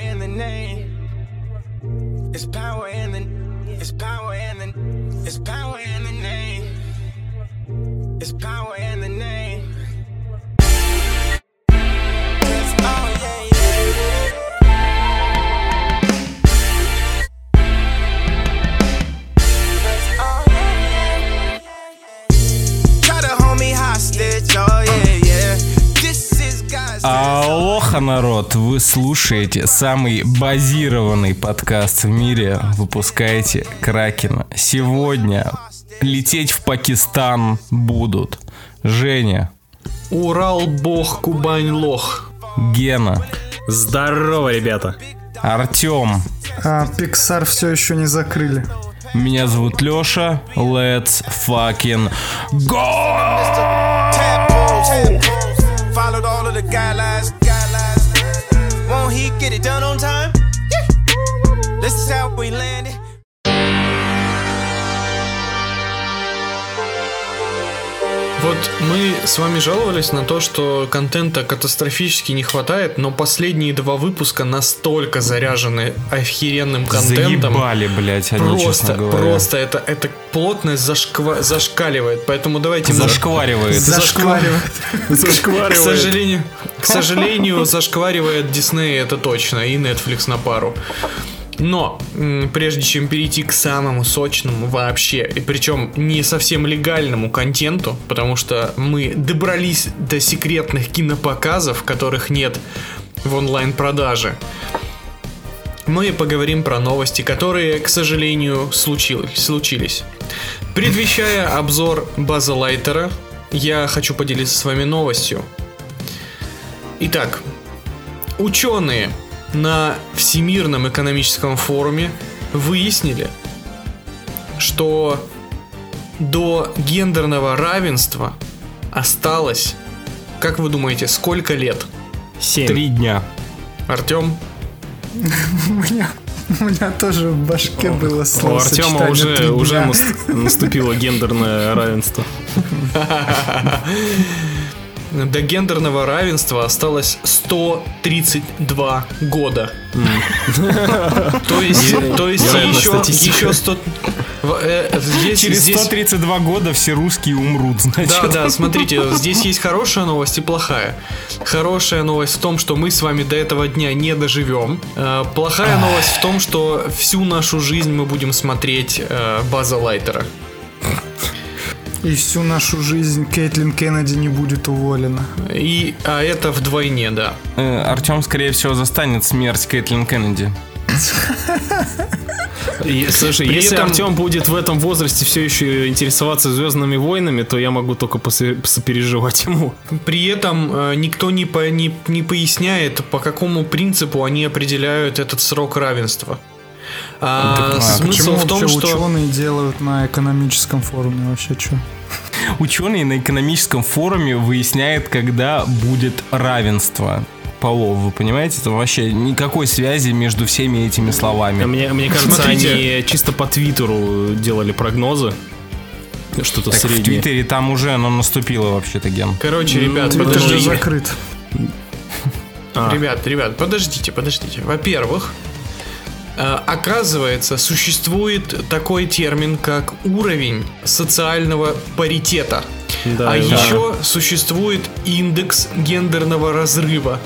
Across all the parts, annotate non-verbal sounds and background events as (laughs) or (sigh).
in the name. It's power in the. It's power in the. It's power in the name. It's power in the name. Алоха, народ! Вы слушаете самый базированный подкаст в мире. Выпускаете Кракена. Сегодня лететь в Пакистан будут Женя, Урал бог, Кубань лох. Гена, Здорово, ребята. Артем. А Pixar все еще не закрыли. Меня зовут Леша. Let's fucking go! Followed all of the guidelines. Get it done on time? Yeah. This is how we landed. Вот мы с вами жаловались на то, что контента катастрофически не хватает, но последние два выпуска настолько заряжены охеренным контентом. Заебали, блять, они, честно Просто, говоря. просто это, это плотность зашква- зашкаливает, поэтому давайте мы- Зашкваривает. Зашкваривает. (laughs) К Зашкваривает. сожалению, к сожалению, зашкваривает Дисней, это точно, и Netflix на пару. Но прежде чем перейти к самому сочному вообще, и причем не совсем легальному контенту, потому что мы добрались до секретных кинопоказов, которых нет в онлайн-продаже, мы поговорим про новости, которые, к сожалению, случились. случились. Предвещая обзор База Лайтера, я хочу поделиться с вами новостью. Итак, ученые на Всемирном экономическом форуме выяснили, что до гендерного равенства осталось, как вы думаете, сколько лет? Семь. Три дня. Артем? (laughs) У меня, у меня тоже в башке было У словосочетание Артема уже, «три уже дня». нас- наступило гендерное равенство. (laughs) До гендерного равенства осталось 132 года. То есть, то есть еще, статистика. еще 100... в- э, Здесь, Через здесь- 132 года все русские умрут, значит. Да, да, смотрите, здесь есть хорошая новость и плохая. Хорошая новость в том, что мы с вами до этого дня не доживем. Э, Плохая новость в том, что всю нашу жизнь мы будем смотреть э, База Лайтера. И всю нашу жизнь Кейтлин Кеннеди не будет уволена. И, а это вдвойне, да. Э, Артем, скорее всего, застанет смерть Кэтлин Кеннеди. И, слушай, При если этом- Артем будет в этом возрасте все еще интересоваться Звездными войнами, то я могу только сопереживать ему. При этом э, никто не, по- не, не поясняет, по какому принципу они определяют этот срок равенства. А, Так, а смысл Почему в том, что... ученые делают на экономическом форуме вообще что? Ученые на экономическом форуме выясняют, когда будет равенство полов. Вы понимаете? Это вообще никакой связи между всеми этими словами. Мне, мне кажется, Смотрите. они чисто по Твиттеру делали прогнозы. Что-то Так в среднее. Твиттере там уже оно наступило вообще-то, Ген. Короче, ребят, Твиттер же подождите. закрыт. (laughs) А. Ребят, ребят, подождите, подождите. Во-первых, оказывается, существует такой термин, как уровень социального паритета. Да, а да. еще существует индекс гендерного разрыва.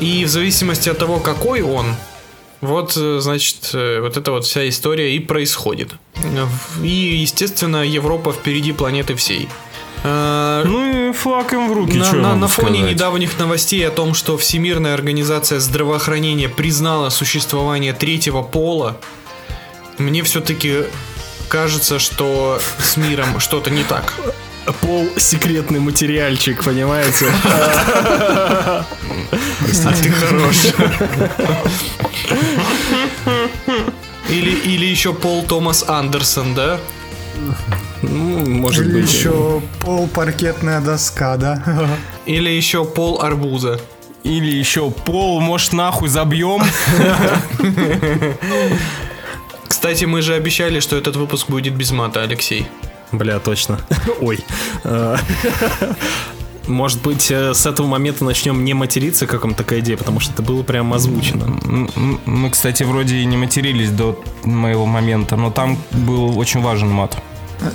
И в зависимости от того, какой он, вот, э, значит, э, вот эта вот вся история и происходит. Э, И, естественно, Европа впереди планеты всей. Э, Ну и флаг им в руки, на, на- на фоне сказать? недавних новостей о том, что Всемирная организация здравоохранения признала существование третьего пола, мне все-таки кажется, что с миром что-то не так. Пол секретный материальчик, понимаете? А ты хорош. Или, или еще Пол Томас Андерсон, да? Ну, может Или быть. еще пол паркетная доска, да? (laughs) Или еще Пол Арбуза. Или еще пол, может, нахуй забьем? (laughs) Кстати, мы же обещали, что этот выпуск будет без мата, Алексей. Бля, точно. (laughs) Ой. Может быть, э, с этого момента начнем не материться, как вам такая идея, потому что это было прям озвучено. Мы, кстати, вроде и не матерились до моего момента, но там был очень важен мат.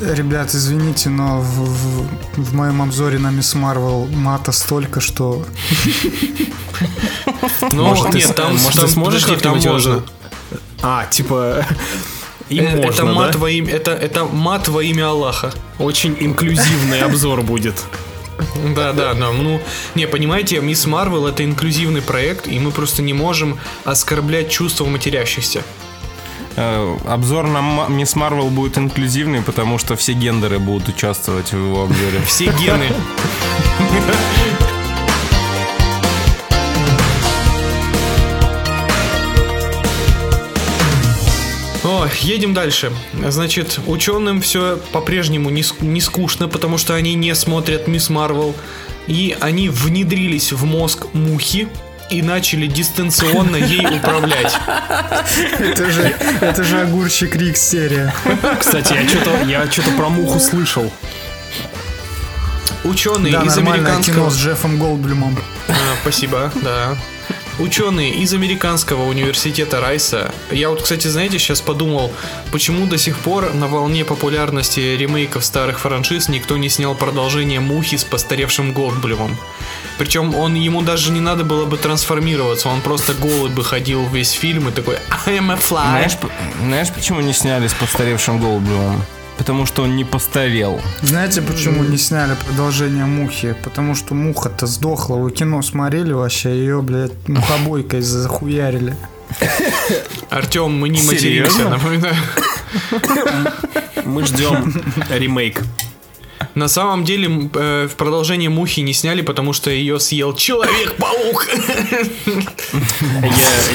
Ребят, извините, но в, в- в моем обзоре на Мисс Марвел мата столько, что (laughs) Ну, нет, там, может, ты там, сможешь как-нибудь можно. А, типа... (laughs) И Э, можно, это мат да? во имя, это, это мат во имя Аллаха. Очень инклюзивный обзор будет. (laughs) Да, да, да. Ну, не, понимаете, Мисс Марвел это инклюзивный проект, и мы просто не можем оскорблять чувства матерящихся. Э, Обзор на Мисс Марвел будет инклюзивный, потому что все гендеры будут участвовать в его обзоре. Все гены. О, едем дальше. Значит, ученым все по-прежнему не, не скучно, потому что они не смотрят Мисс Марвел. И они внедрились в мозг мухи и начали дистанционно ей управлять. это же, это же огурчик Рикс серия. Кстати, я что-то я что-то про муху слышал. Ученые Да, из американского... кино с Джеффом Голдблюмом. А, спасибо, да. Ученые из американского университета Райса. Я вот, кстати, знаете, сейчас подумал, почему до сих пор на волне популярности ремейков старых франшиз никто не снял продолжение Мухи с постаревшим Голдблюмом. Причем он ему даже не надо было бы трансформироваться, он просто голый бы ходил весь фильм и такой I am a fly. Знаешь, знаешь, почему не сняли с постаревшим Голдблюмом? Потому что он не постарел. Знаете, почему не сняли продолжение Мухи? Потому что Муха-то сдохла. Вы кино смотрели вообще? Ее, блядь, мухобойкой захуярили. Артем, мы не материмся, напоминаю. Мы ждем ремейк. На самом деле э, в продолжение Мухи не сняли, потому что ее съел Человек-паук.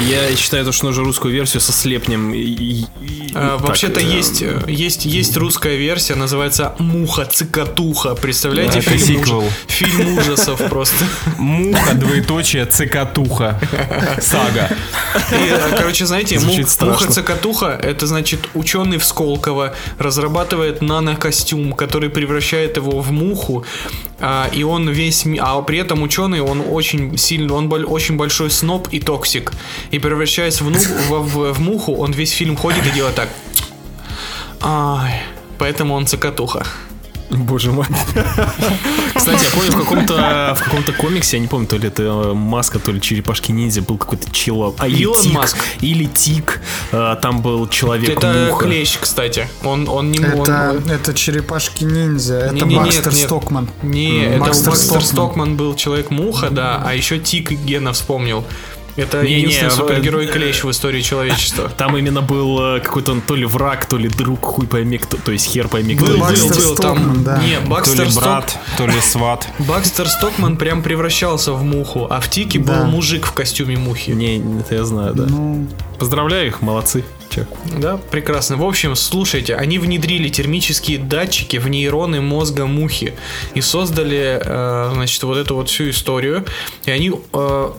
Я, считаю, что нужно русскую версию со слепнем. А, Вообще-то э, есть, э, есть, есть русская версия, называется Муха-цикатуха. Представляете, Это фильм, ужасов просто. Муха, двоеточие, цикатуха. Сага. Короче, знаете, Звучит мух- страшно. муха-цикатуха это значит ученый в Сколково разрабатывает нанокостюм, который превращает его в муху, а, и он весь, а при этом ученый, он очень сильный, он очень большой сноб и токсик, и превращаясь в, ну- в- в- в муху, он весь фильм ходит и делает так. Ай, поэтому он цокотуха. Боже мой. Кстати, я помню в каком-то в каком-то комиксе, я не помню, то ли это э, маска, то ли черепашки ниндзя, был какой-то чел. А, Илон Тик, Маск. Или Тик. э, Там был человек Это муха. клещ, кстати. Он, он не он- Это, это черепашки-ниндзя. Это Не-не-не, Бакстер нет. Стокман. Не, это Бакстер Бакстер Стокман. Стокман был человек-муха, да, а еще Тик Гена вспомнил. Это Не-не, единственный в- супергерой клещ в истории человечества. (laughs) Там именно был э, какой-то он то ли враг, то ли друг, хуй пойми кто, то есть хер пойми кто. Был, Бакстер был, там. Стокман, да. Не, То Бакстер, ли Сток- брат, то ли сват. Бакстер Стокман прям превращался в муху, а в Тике Да. был мужик в костюме мухи. Не, это я знаю, да. Ну, Поздравляю их, молодцы. Чё? Да, прекрасно. В общем, слушайте, они внедрили термические датчики в нейроны мозга мухи и создали, э, значит, вот эту вот всю историю. И они э,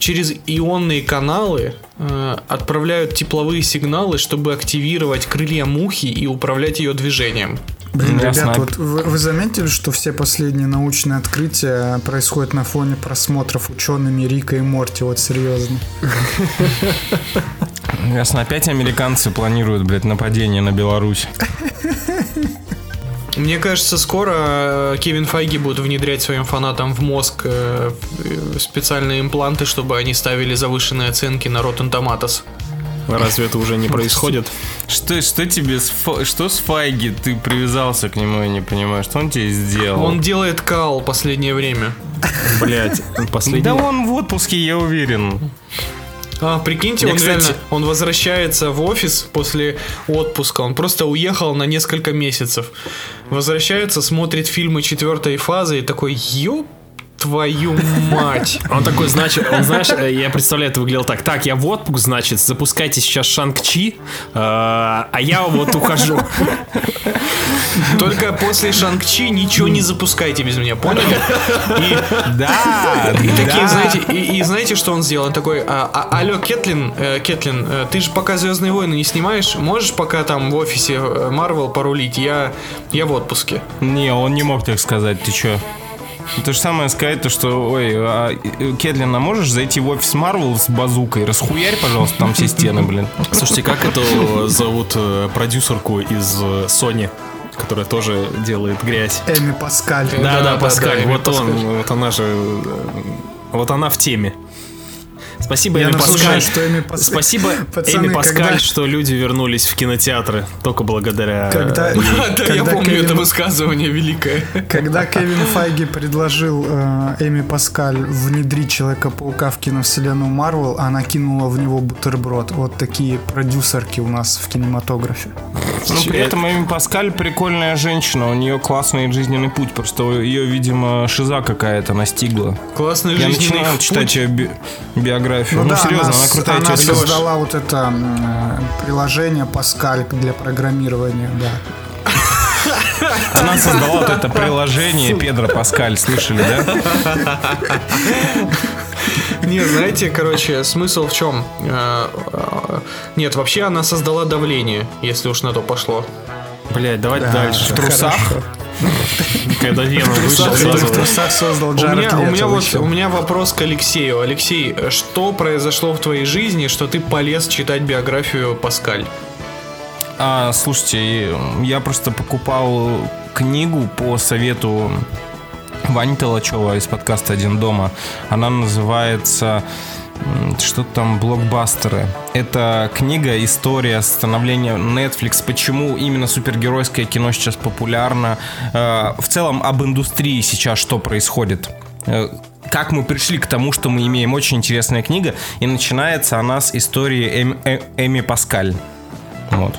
через ионные каналы э, отправляют тепловые сигналы, чтобы активировать крылья мухи и управлять ее движением. блин, Ясно. ребят, вот вы, вы заметили, что все последние научные открытия происходят на фоне просмотров учеными Рика и Морти? Вот серьезно. Ясно, опять американцы планируют, блядь, нападение на Беларусь. (laughs) Мне кажется, скоро э, Кевин Файги будет внедрять своим фанатам в мозг э, специальные импланты, чтобы они ставили завышенные оценки на Rotten Tomatoes. Разве это уже не (laughs) происходит? Что, что тебе с, Фа- что с Файги? Ты привязался к нему, я не понимаю. Что он тебе сделал? Он делает кал последнее время. Блять, (laughs) последний. Да он в отпуске, я уверен. А, прикиньте, Я, он кстати- реально, он возвращается в офис после отпуска, он просто уехал на несколько месяцев. Возвращается, смотрит фильмы четвертой фазы и такой, ёб твою мать. (laughs) Он такой, значит, он, знаешь, э, я представляю, это выглядело так. Так, я в отпуск, значит, запускайте сейчас Шанг-Чи, э, а я вот ухожу. (laughs) Только после Шанг-Чи ничего не запускайте без меня, поняли? И Да, И такие, да. знаете, и, и знаете, что он сделал? Он такой, а, а- алло, Кэтлин, э, Кэтлин, э, ты же пока Звездные войны не снимаешь, можешь пока там в офисе Марвел порулить? Я, я в отпуске. Не, он не мог так сказать, ты чё? То же самое сказать, то что, ой, а, Кэтлин, а можешь зайти в офис Марвел с базукой? Расхуярь, пожалуйста, там все стены, блин. Слушайте, как эту зовут э, продюсерку из э, Sony, которая тоже делает грязь? Эми Паскаль. Да, Да, да, да, Паскаль. да, вот Эми он, Паскаль. вот она же, э, вот она в теме. Спасибо, Я Эми Паскаль. что Эми Пас- Спасибо, (laughs) Пацаны, Эми Паскаль, когда- что люди вернулись в кинотеатры только благодаря... Когда- ей. Да, я Когда помню Кевин- это высказывание великое. Когда (laughs) Кевин Файги предложил э, Эми Паскаль внедрить Человека-паука в киновселенную Марвел, она кинула в него бутерброд. Вот такие продюсерки у нас в кинематографе. Но Ну, при этом Эми Паскаль прикольная женщина, у нее классный жизненный путь, просто ее, видимо, шиза какая-то настигла. Классный Я жизненный начинал путь. читать ее би- биографию. Ну, да, серьезно, она, с- крутая она тетя. создала вот это э, приложение Паскаль для программирования, да. Она создала вот это приложение Педро Паскаль, слышали, да? Не, знаете, короче, смысл в чем? Э, э, Нет, вообще она создала давление, если уж на то пошло. Блять, давай Да, дальше. В трусах? Когда Веном вышел сразу. В трусах создал У Джаред меня, у меня вот у меня вопрос к Алексею. Алексей, что произошло в твоей жизни, что ты полез читать биографию Паскаль? А, слушайте, я просто покупал книгу по совету Вани Толочева из подкаста «Один дома». Она называется что там блокбастеры. Это книга, история становления Netflix, почему именно супергеройское кино сейчас популярно, э, в целом об индустрии сейчас что происходит. Э, как мы пришли к тому, что мы имеем очень интересная книга, и начинается она с истории Эм- Э- Эми Паскаль. Вот.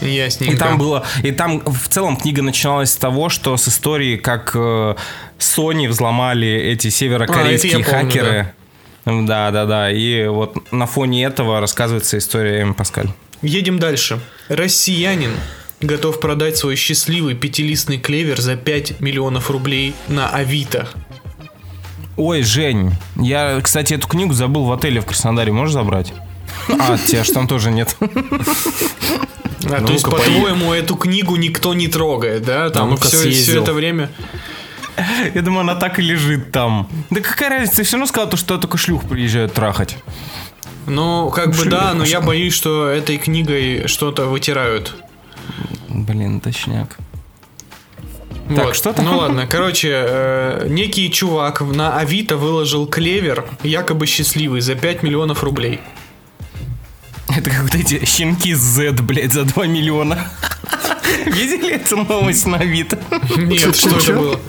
Ясненько. И там было, и там в целом книга начиналась с того, что с истории, как э, Sony взломали эти северокорейские А, это я помню, хакеры. Да, да, да. И вот на фоне этого рассказывается история Эми Паскаль. Едем дальше. Россиянин готов продать свой счастливый пятилистный клевер за 5 миллионов рублей на Авито. Ой, Жень, я, кстати, эту книгу забыл в отеле в Краснодаре. Можешь забрать? А, тебя ж там тоже нет. А, Ну, то есть, по-твоему, эту книгу никто не трогает, да? Там ну-ка, все, съездил. это время. Я думаю, она так и лежит там. Да какая разница, ты все равно сказал, то, что только шлюх приезжают трахать. Ну, как бы да, но я боюсь, что этой книгой что-то вытирают. Блин, точняк. Так, Вот. что там? Ну ладно, короче, э, некий чувак на Авито выложил клевер, якобы счастливый, за 5 миллионов рублей. Это как вот эти щенки Z, блядь, за 2 миллиона. (laughs) Видели эту новость на Авито? Нет, что это было?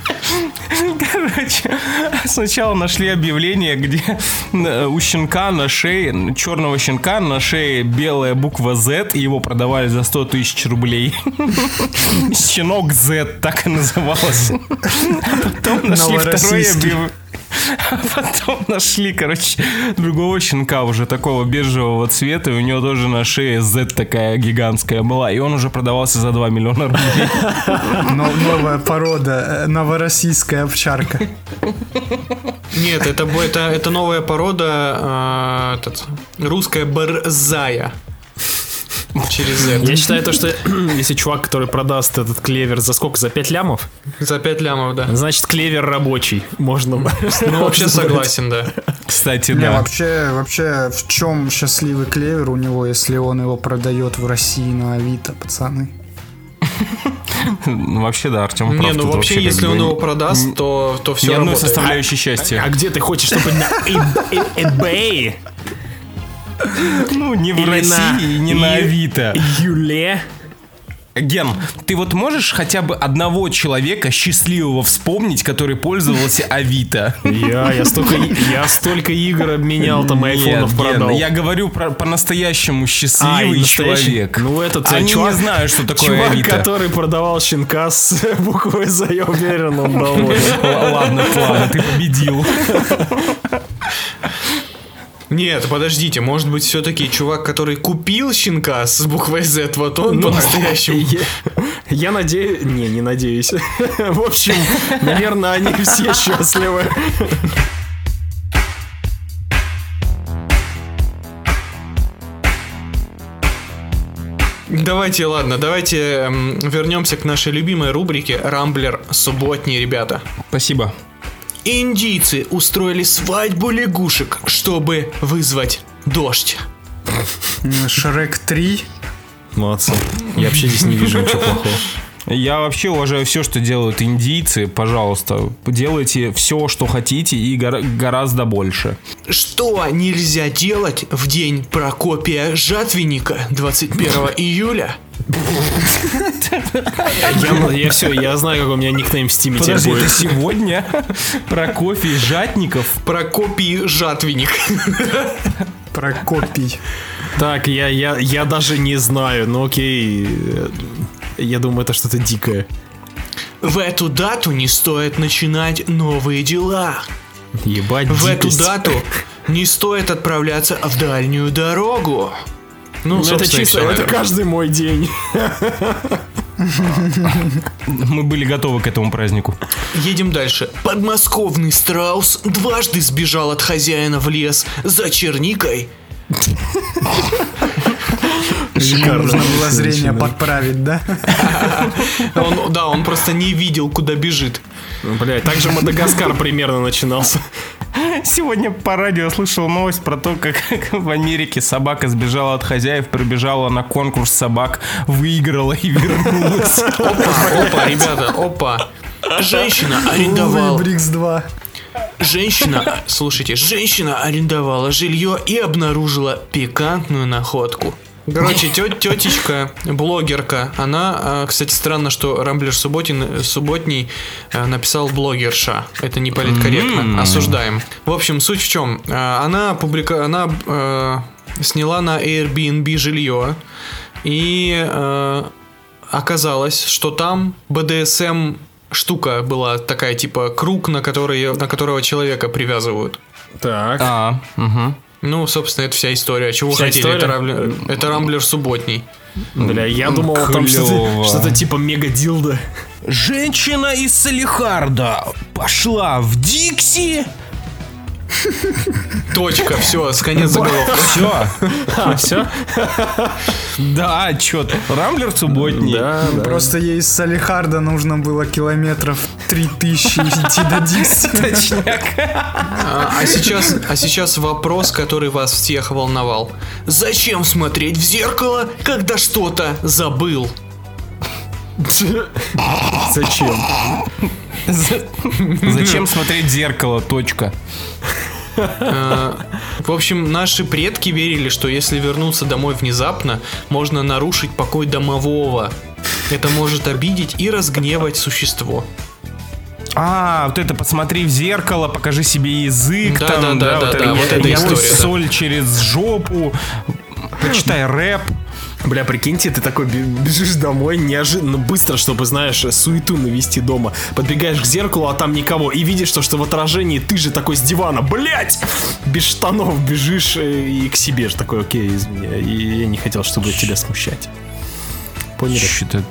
Короче, сначала нашли объявление, где э, у щенка на шее, черного щенка на шее белая буква Z, и его продавали за 100 тысяч рублей. (laughs) Щенок Z так и называлось. (laughs) А потом нашли второе объявление. А (laughs) потом нашли, короче, другого щенка уже такого бежевого цвета, и у него тоже на шее Z такая гигантская была, и он уже продавался за 2 миллиона рублей. (laughs) Но- новая порода, э, новороссийская овчарка. Нет, это, это, это новая порода, э, этот, русская борзая. Через (laughs) Z. Я считаю то, что (clears throat) если чувак, который продаст этот клевер за сколько? За 5 лямов? За 5 лямов, да. Значит, клевер рабочий. Можно. (laughs) Ну, вообще согласен, да. Кстати, Не, да. вообще, вообще, в чем счастливый клевер у него, если он его продает в России на Авито, пацаны? Ну, вообще, да, Артем прав. Не, ну вообще, если он его продаст, то, то Ни все одной работает. составляющей счастья. А где ты хочешь, чтобы (laughs) на eB- eBay? Ну, не в Или России на и не на Авито. Юле? Ген, ты вот можешь хотя бы одного человека счастливого вспомнить, который пользовался Авито? Я, я столько, я столько игр обменял, там, Нет, айфонов Ген, продал. я говорю про по-настоящему А, счастливый настоящий? человек. Ну, этот э, Они чувак, не знают, что такое чувак, Авито. который продавал щенка с (laughs) буквой «За», я уверен, он доволен. Ладно, ладно, ты победил. Нет, подождите, может быть, все-таки чувак, который купил щенка с буквой Z, вот он Ну, по-настоящему. Я, я надеюсь... Не, не надеюсь. (laughs) В общем, наверное, они все (laughs) счастливы. Давайте, ладно, давайте вернемся к нашей любимой рубрике «Рамблер субботний, ребята». Спасибо. Индийцы устроили свадьбу лягушек, чтобы вызвать дождь. Шрек 3. Молодцы. Я вообще здесь не вижу ничего плохого. Я вообще уважаю все, что делают индийцы. Пожалуйста, делайте все, что хотите и гора- гораздо больше. Что нельзя делать в день Прокопия Жатвенника 21 июля? Я, все, я знаю, как у меня никнейм в стиме теперь Подожди, это будет. сегодня Прокофий Жатников. Прокопий Жатвенник. Прокопий. Так, я, я, я даже не знаю, ну окей. Я думаю, это что-то дикое. В эту дату не стоит начинать новые дела. Ебать, В эту дату не стоит отправляться в дальнюю дорогу. Ну, Ну, это чисто, это каждый мой день. Мы были готовы к этому празднику. Едем дальше. Подмосковный страус дважды сбежал от хозяина в лес за черникой. Ему нужно было зрение подправить, да? Он, да, он просто не видел, куда бежит. Блять, так же Мадагаскар примерно начинался. Сегодня по радио слышал новость про то, как в Америке собака сбежала от хозяев, прибежала на конкурс собак, выиграла и вернулась. (laughs) Опа, опа, ребята, опа. Женщина арендовала... Брикс 2. Женщина, слушайте, женщина арендовала жилье и обнаружила пикантную находку. Короче, тё- тетечка, блогерка, она, а, кстати, странно, что Рамблер Субботин, Субботний а, написал блогерша. Это не политкорректно. Осуждаем. В общем, суть в чем? А, Она, публика... она э, сняла на Airbnb жилье и э, оказалось, что там BDSM штука была такая, типа круг, на, который, на которого человека привязывают. Так. А, мгм. Ну, собственно, это вся история. Чего Вся хотели? Это, история? рамблер, это рамблер субботний. Бля, я думал, там что-то Клёво. что-то типа мега дилда. Женщина из Салихарда пошла в Дикси. (laughs) Точка, все, с конец заголовка. (laughs) Все. А, все? Да, чё ты. Рамблер субботний. Да, да. Просто ей из Салихарда нужно было километров 3000 идти до Дикси. (laughs) А, а сейчас, а сейчас вопрос, который вас всех волновал. Зачем смотреть в зеркало, когда что-то забыл? Зачем? Зачем смотреть в зеркало? Точка. В общем, наши предки верили, что если вернуться домой внезапно, можно нарушить покой домового. Это может обидеть и разгневать существо. А, вот это посмотри в зеркало, покажи себе язык, Да, там, да, да, вот да, это, да, вот я история, да. соль через жопу, почитай рэп. Бля, прикиньте, ты такой бе- бежишь домой неожиданно быстро, чтобы, знаешь, суету навести дома. Подбегаешь к зеркалу, а там никого, и видишь, что, что в отражении ты же такой с дивана, блять, без штанов бежишь э, и к себе же такой, окей, извини, и я не хотел, чтобы тебя смущать. Поняли? Что-то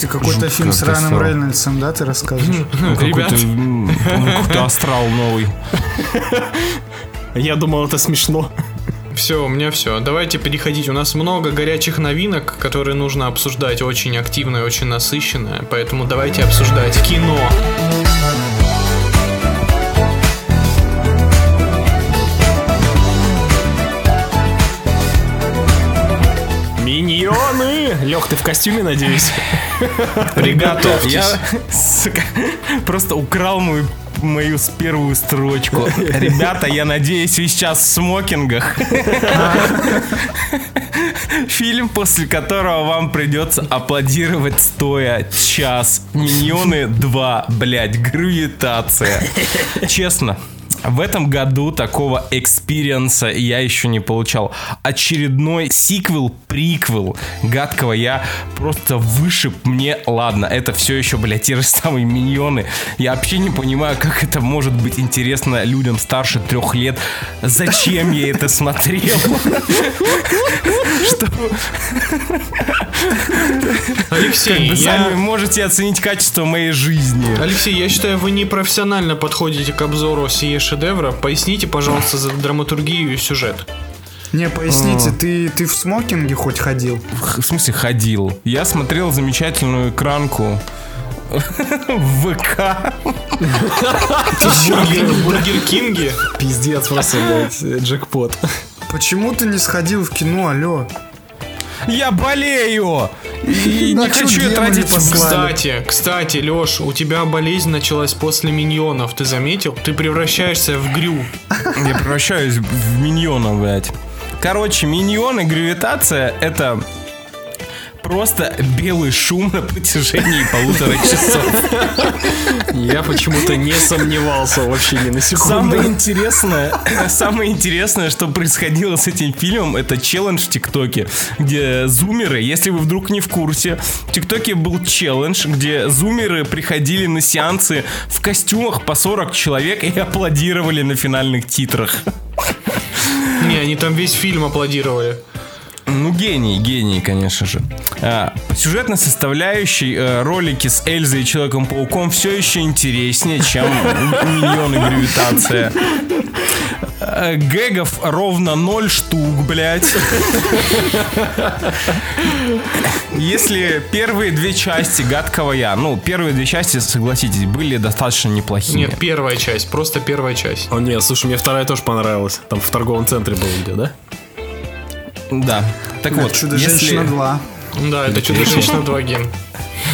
Ты какой-то фильм с Райаном Рейнольдсом, да, ты расскажешь? Ребят, Какой-то м, какой-то астрал новый. (laughs) Я думал, это смешно. Все, у меня все. Давайте переходить. У нас много горячих новинок, которые нужно обсуждать очень активно и очень насыщенно. Поэтому давайте обсуждать кино. Миньоны! Лех, ты в костюме, надеюсь? Ребята, я сука, просто украл мою мою первую строчку. Ребята, я надеюсь, вы сейчас в смокингах. Фильм, после которого вам придется аплодировать стоя час. Миньоны 2, блять, Грювитация. Честно, в этом году такого экспириенса я еще не получал. Очередной сиквел, приквел гадкого я просто вышиб мне. Ладно, это все еще, блядь, те же самые миньоны. Я вообще не понимаю, как это может быть интересно людям старше трех лет. Зачем я это смотрел? Что Алексей, сами можете оценить качество моей жизни. Алексей, я считаю, вы непрофессионально подходите к обзору сие шедевра. Поясните, пожалуйста, за драматургию и сюжет. Не, поясните, ты, ты в смокинге хоть ходил? В смысле ходил? Я смотрел замечательную экранку в ВК. Бургер, в Бургер Кинге. Пиздец, просто, блядь, (laughs) джекпот. Почему ты не сходил в кино, алло? Я болею! И не хочу тратить... Кстати, кстати, Леш, у тебя болезнь началась после миньонов, ты заметил? Ты превращаешься в Грю. Я превращаюсь в миньона, блядь. Короче, миньоны, гравитация — это просто белый шум на протяжении полутора часов. Я почему-то не сомневался вообще ни на секунду. Самое интересное, самое интересное, что происходило с этим фильмом, это челлендж в ТикТоке, где зумеры, если вы вдруг не в курсе, в ТикТоке был челлендж, где зумеры приходили на сеансы в костюмах по 40 человек и аплодировали на финальных титрах. Не, они там весь фильм аплодировали. Ну, гений, гений, конечно же. А, по сюжетной составляющей э, ролики с Эльзой и Человеком-пауком все еще интереснее, чем Миньоны Гравитация. Э, Гэгов ровно ноль штук, блядь. Если первые две части Гадкого Я, ну, первые две части, согласитесь, были достаточно неплохими. Нет, первая часть, просто первая часть. О, нет, слушай, мне вторая тоже понравилась. Там в торговом центре был где, да? Да. Так вот, Чудо-женщина если... 2. Да, это Чудо-женщина 2 ген.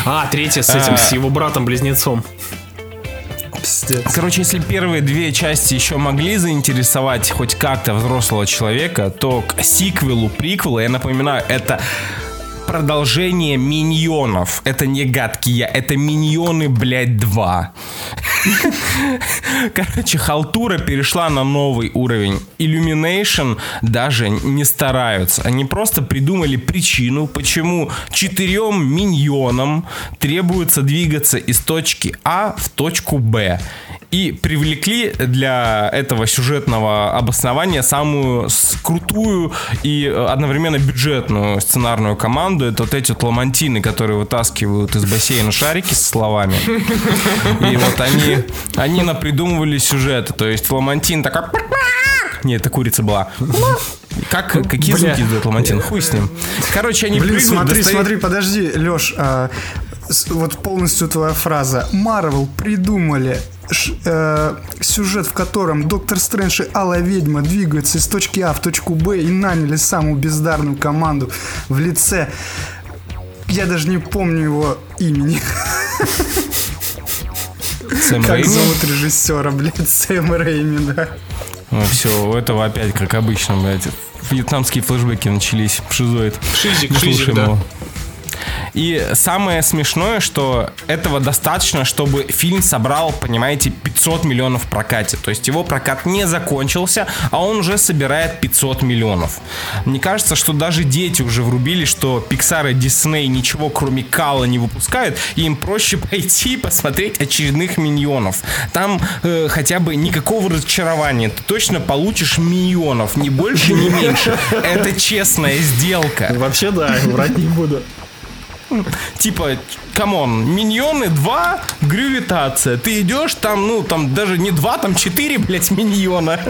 А, третья с этим, А. с его братом-близнецом. Пиздец. Короче, если первые две части еще могли заинтересовать хоть как-то взрослого человека, то к сиквелу, приквелу, я напоминаю, это продолжение миньонов. Это не гадкие, это миньоны, блядь, 2. (laughs) Короче, халтура перешла на новый уровень. Illumination даже не стараются. Они просто придумали причину, почему четырем миньонам требуется двигаться из точки А в точку Б. И привлекли для этого сюжетного обоснования самую с- крутую и э, одновременно бюджетную сценарную команду. Это вот эти вот ламантины, которые вытаскивают из бассейна шарики со словами. И вот они, они напридумывали сюжеты. То есть ламантин такой... Нет, это курица была. Как, какие звуки издает ламантин? Хуй с ним. Короче, они Блин, прыгают, смотри, достают- смотри, подожди, Леш, вот полностью твоя фраза. Марвел придумали ш- э, сюжет, в котором Доктор Стрэндж и Алая Ведьма двигаются из точки А в точку Б и наняли самую бездарную команду в лице... Я даже не помню его имени. (laughs) Сэм Как Рэйми. зовут режиссера, блядь, Сэм Рэйми, да. Ну все, у этого опять, как обычно, блядь, вьетнамские флешбеки начались. Шизоид. Шизик, Не шизик, да. его. И самое смешное, что этого достаточно, чтобы фильм собрал, понимаете, 500 миллионов в прокате. То есть его прокат не закончился, а он уже собирает 500 миллионов. Мне кажется, что даже дети уже врубили, что Pixar и Disney ничего кроме кала не выпускают, и им проще пойти посмотреть очередных миньонов. Там э, хотя бы никакого разочарования. Ты точно получишь миньонов, ни больше, ни меньше. Это честная сделка. Вообще, да, врать не буду. Типа, come on, миньоны 2, Грювитация. Ты идешь, там, ну, там даже не 2, там 4, блядь, миньона.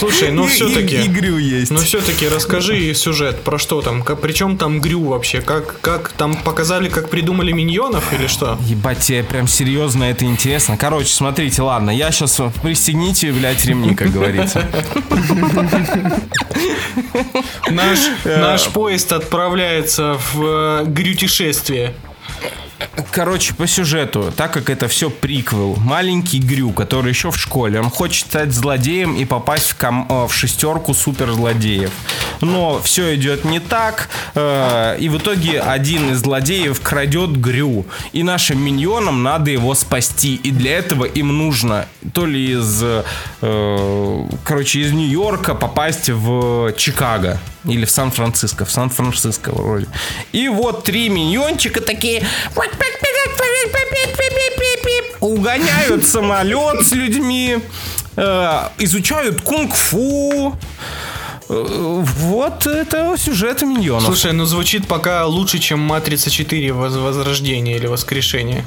Слушай, ну все-таки... И Грю есть. Ну все-таки расскажи сюжет, про что там, как, причем там Грю вообще, как, как там показали, как придумали миньонов или что? Ебать, тебе прям серьезно это интересно. Короче, смотрите, ладно, я сейчас пристегните, блядь, ремни, как говорится. Наш, наш поезд отправляется в э, грютишествие. Короче, по сюжету, так как это все приквел, маленький Грю, который еще в школе, он хочет стать злодеем и попасть в, ком- э, в шестерку суперзлодеев. Но все идет не так, э, и в итоге один из злодеев крадет Грю. И нашим миньонам надо его спасти. И для этого им нужно то ли из, э, короче, из Нью-Йорка попасть в Чикаго. Или в Сан-Франциско. В Сан-Франциско вроде. И вот три миньончика такие... Угоняют самолет с людьми. э, изучают кунг-фу. Э, Вот это сюжет миньонов. Слушай, ну звучит пока лучше, чем Матрица 4 воз- Возрождение или Воскрешение.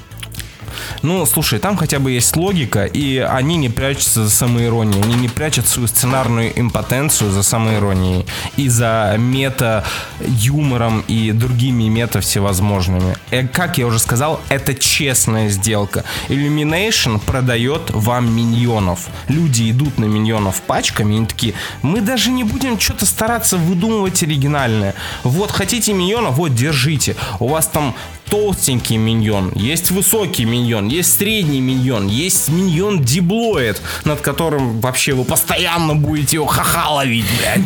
Ну, слушай, там хотя бы есть логика, и они не прячутся за самоиронией, они не прячут свою сценарную импотенцию за самоиронией и за мета-юмором и другими мета всевозможными. Э, как я уже сказал, это честная сделка. Illumination продает вам миньонов. Люди идут на миньонов пачками, и они такие, мы даже не будем что-то стараться выдумывать оригинальное. Вот, хотите миньона, вот, держите. У вас там толстенький миньон, есть высокий миньон, есть средний миньон, есть миньон диблоид, над которым вообще вы постоянно будете его ха-ха ловить, блядь.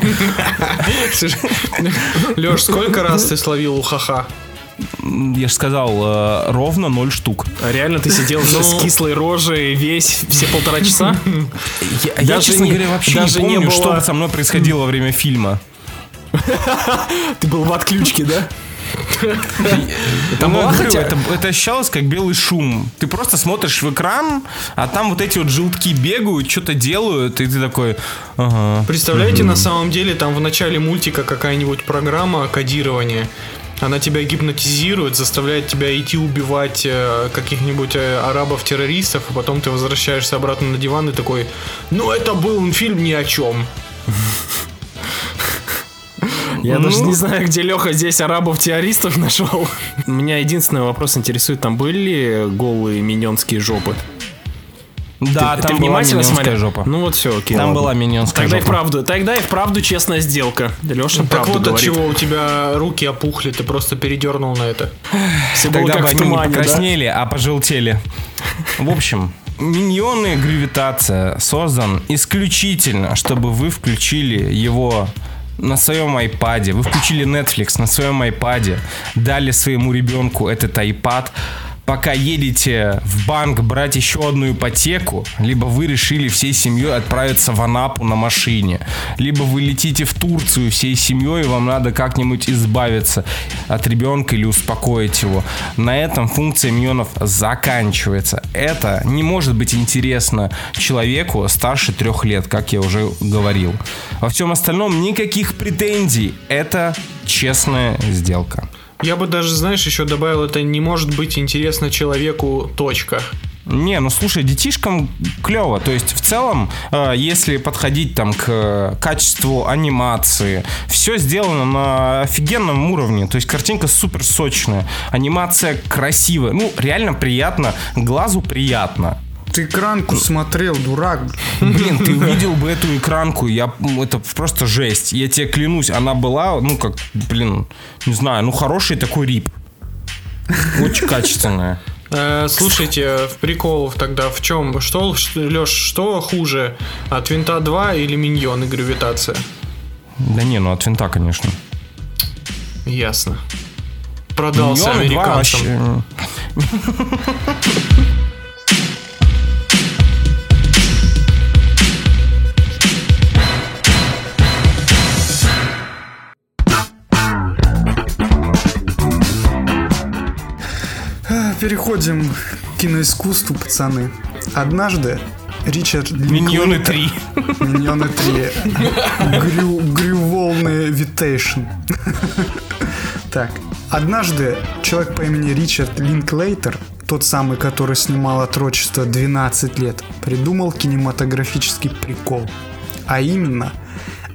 Леш, сколько раз ты словил у ха-ха? Я же сказал, э, ровно ноль штук. А реально ты сидел с кислой рожей весь все полтора часа? (laughs) Я, я, Даже честно не- говоря, вообще даже не не помню, было- что со мной происходило во время фильма. (laughs) Ты был в отключке, да? (laughs) Там была говорю, хотя- это, это ощущалось как белый шум. Ты просто смотришь в экран, а там вот эти вот желтки бегают, что-то делают, и ты такой, ага. Представляете, на самом деле там в начале мультика какая-нибудь программа кодирования. Она тебя гипнотизирует, заставляет тебя идти убивать э, каких-нибудь э, арабов-террористов, а потом ты возвращаешься обратно на диван и такой, ну это был фильм ни о чем. Я даже не знаю, где Леха здесь арабов-террористов нашел. Меня единственный вопрос интересует, там были голые миньонские жопы? Да, Ты- там ты была внимательно миньонская смотрел? жопа. Ну вот все, окей. Там ладно. была миньонская Тогда и жопа. вправду, тогда и вправду честная сделка. Леша Так правду вот от говорит. чего у тебя руки опухли, ты просто передернул на это. Все было Тогда как бы в они не тумане, да? покраснели, а пожелтели. В общем, миньоны гравитация создан исключительно, чтобы вы включили его на своем айпаде, вы включили Netflix на своем айпаде, дали своему ребенку этот айпад, пока едете в банк брать еще одну ипотеку, либо вы решили всей семьей отправиться в Анапу на машине, либо вы летите в Турцию всей семьей, и вам надо как-нибудь избавиться от ребенка или успокоить его. На этом функция миньонов заканчивается. Это не может быть интересно человеку старше трех лет, как я уже говорил. Во всем остальном никаких претензий. Это честная сделка. Я бы даже, знаешь, еще добавил, это не может быть интересно человеку, точка. Не, ну слушай, детишкам клево. То есть в целом, э, если подходить там к качеству анимации, все сделано на офигенном уровне. То есть картинка супер сочная, анимация красивая. Ну, реально приятно, глазу приятно. Ты экранку смотрел, дурак. Блин, ты увидел бы эту экранку, я, это просто жесть. Я тебе клянусь, она была, ну как, блин, не знаю, ну хороший такой рип. Очень качественная. Э, слушайте, в приколов тогда в чем? Что, Леш, что хуже? От Винта 2 или Миньон и Гравитация? Да не, ну от винта, конечно. Ясно. Продался Миньоны американцам. вообще- Переходим к киноискусству, пацаны. Однажды Ричард Миньоны Линклейтер- 3. Миньоны 3. Грю, Грюволны Витейшн. Так. Однажды человек по имени Ричард Линклейтер, тот самый, который снимал отрочество 12 лет, придумал кинематографический прикол. А именно,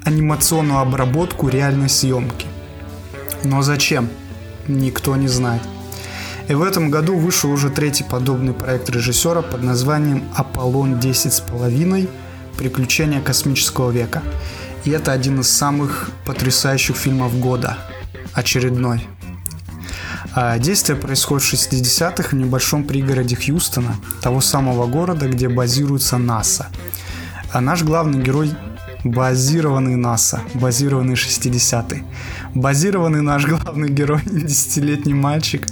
анимационную обработку реальной съемки. Но зачем? Никто не знает. И в этом году вышел уже третий подобный проект режиссера под названием «Аполлон 10,5. Приключения космического века». И это один из самых потрясающих фильмов года. Очередной. А Действие происходит в 60-х в небольшом пригороде Хьюстона, того самого города, где базируется НАСА. А наш главный герой базированный НАСА, базированный 60-й. Базированный наш главный герой, (laughs) десятилетний мальчик,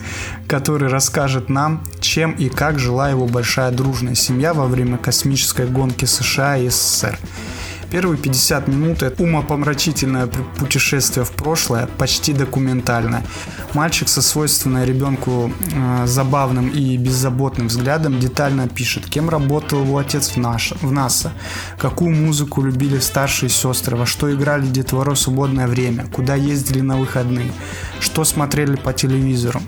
который расскажет нам, чем и как жила его большая дружная семья во время космической гонки США и СССР. Первые 50 минут это умопомрачительное пу- путешествие в прошлое, почти документальное. Мальчик со свойственной ребенку э, забавным и беззаботным взглядом детально пишет, кем работал его отец в, наш, в НАСА, какую музыку любили старшие сестры, во что играли детвору в свободное время, куда ездили на выходные, что смотрели по телевизору,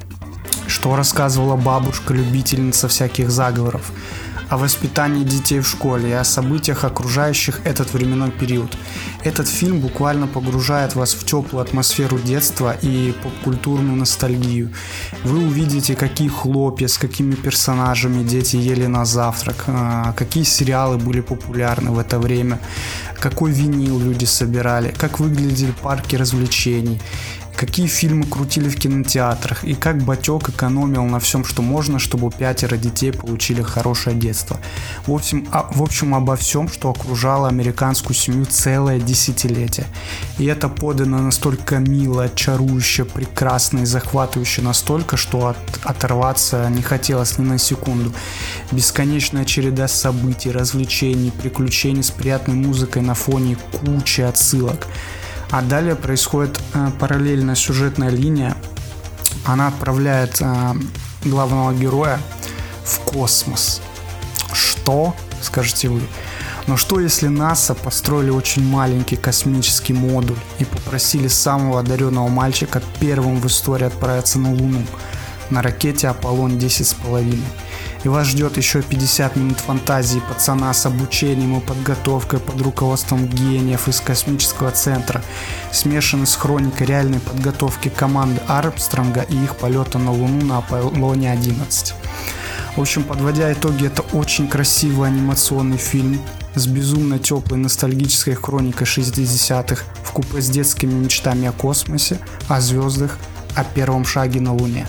что рассказывала бабушка, любительница всяких заговоров, о воспитании детей в школе и о событиях, окружающих этот временной период. Этот фильм буквально погружает вас в теплую атмосферу детства и попкультурную ностальгию. Вы увидите, какие хлопья, с какими персонажами дети ели на завтрак, а, какие сериалы были популярны в это время, какой винил люди собирали, как выглядели парки развлечений, какие фильмы крутили в кинотеатрах и как Батек экономил на всем, что можно, чтобы пятеро детей получили хорошее детство. В общем, а, в общем обо всем, что окружало американскую семью целое десятилетие. И это подано настолько мило, чарующе, прекрасно и захватывающе настолько, что от, оторваться не хотелось ни на секунду. Бесконечная череда событий, развлечений, приключений с приятной музыкой на фоне кучи отсылок. А далее происходит э, параллельная сюжетная линия. Она отправляет э, главного героя в космос. Что, скажете вы? Но что если НАСА построили очень маленький космический модуль и попросили самого одаренного мальчика первым в истории отправиться на Луну на ракете Аполлон 10,5? И вас ждет еще 50 минут фантазии пацана с обучением и подготовкой под руководством гениев из космического центра, смешанный с хроникой реальной подготовки команды Армстронга и их полета на Луну на Аполлоне 11. В общем, подводя итоги, это очень красивый анимационный фильм с безумно теплой ностальгической хроникой 60-х в купе с детскими мечтами о космосе, о звездах, о первом шаге на Луне.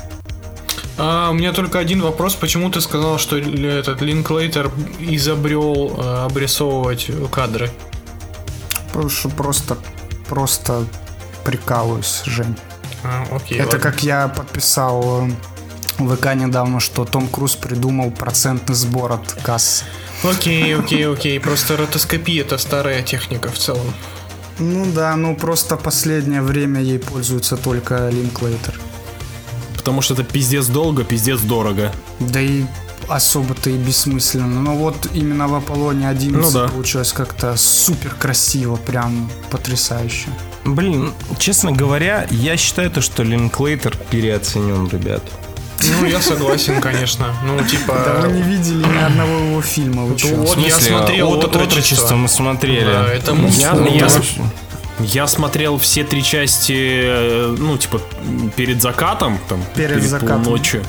А, у меня только один вопрос. Почему ты сказал, что этот Линклейтер изобрел э, обрисовывать кадры? Потому что просто, просто прикалываюсь, Жень. А, окей, Это ладно. как я подписал в ВК недавно, что Том Круз придумал процентный сбор от кассы. Окей, окей, окей. Просто ротоскопия это старая техника в целом. Ну да, ну просто последнее время ей пользуется только Линклейтер. Потому что это пиздец долго, пиздец дорого. Да и особо-то и бессмысленно. Но вот именно в Аполлоне 11 Ну да. получилось как-то супер красиво, прям потрясающе. Блин, честно говоря, я считаю то, что Линклейтер переоценен, ребят. Ну, я согласен, конечно. Ну, типа... Да вы не видели ни одного его фильма, вы чё? Вот я смотрел «Отрочество» «Отрочество». мы смотрели. Да, это. Я- Ну, Я смотрел все три части, э, ну, типа, перед закатом, там, Перед закатом. полуночью,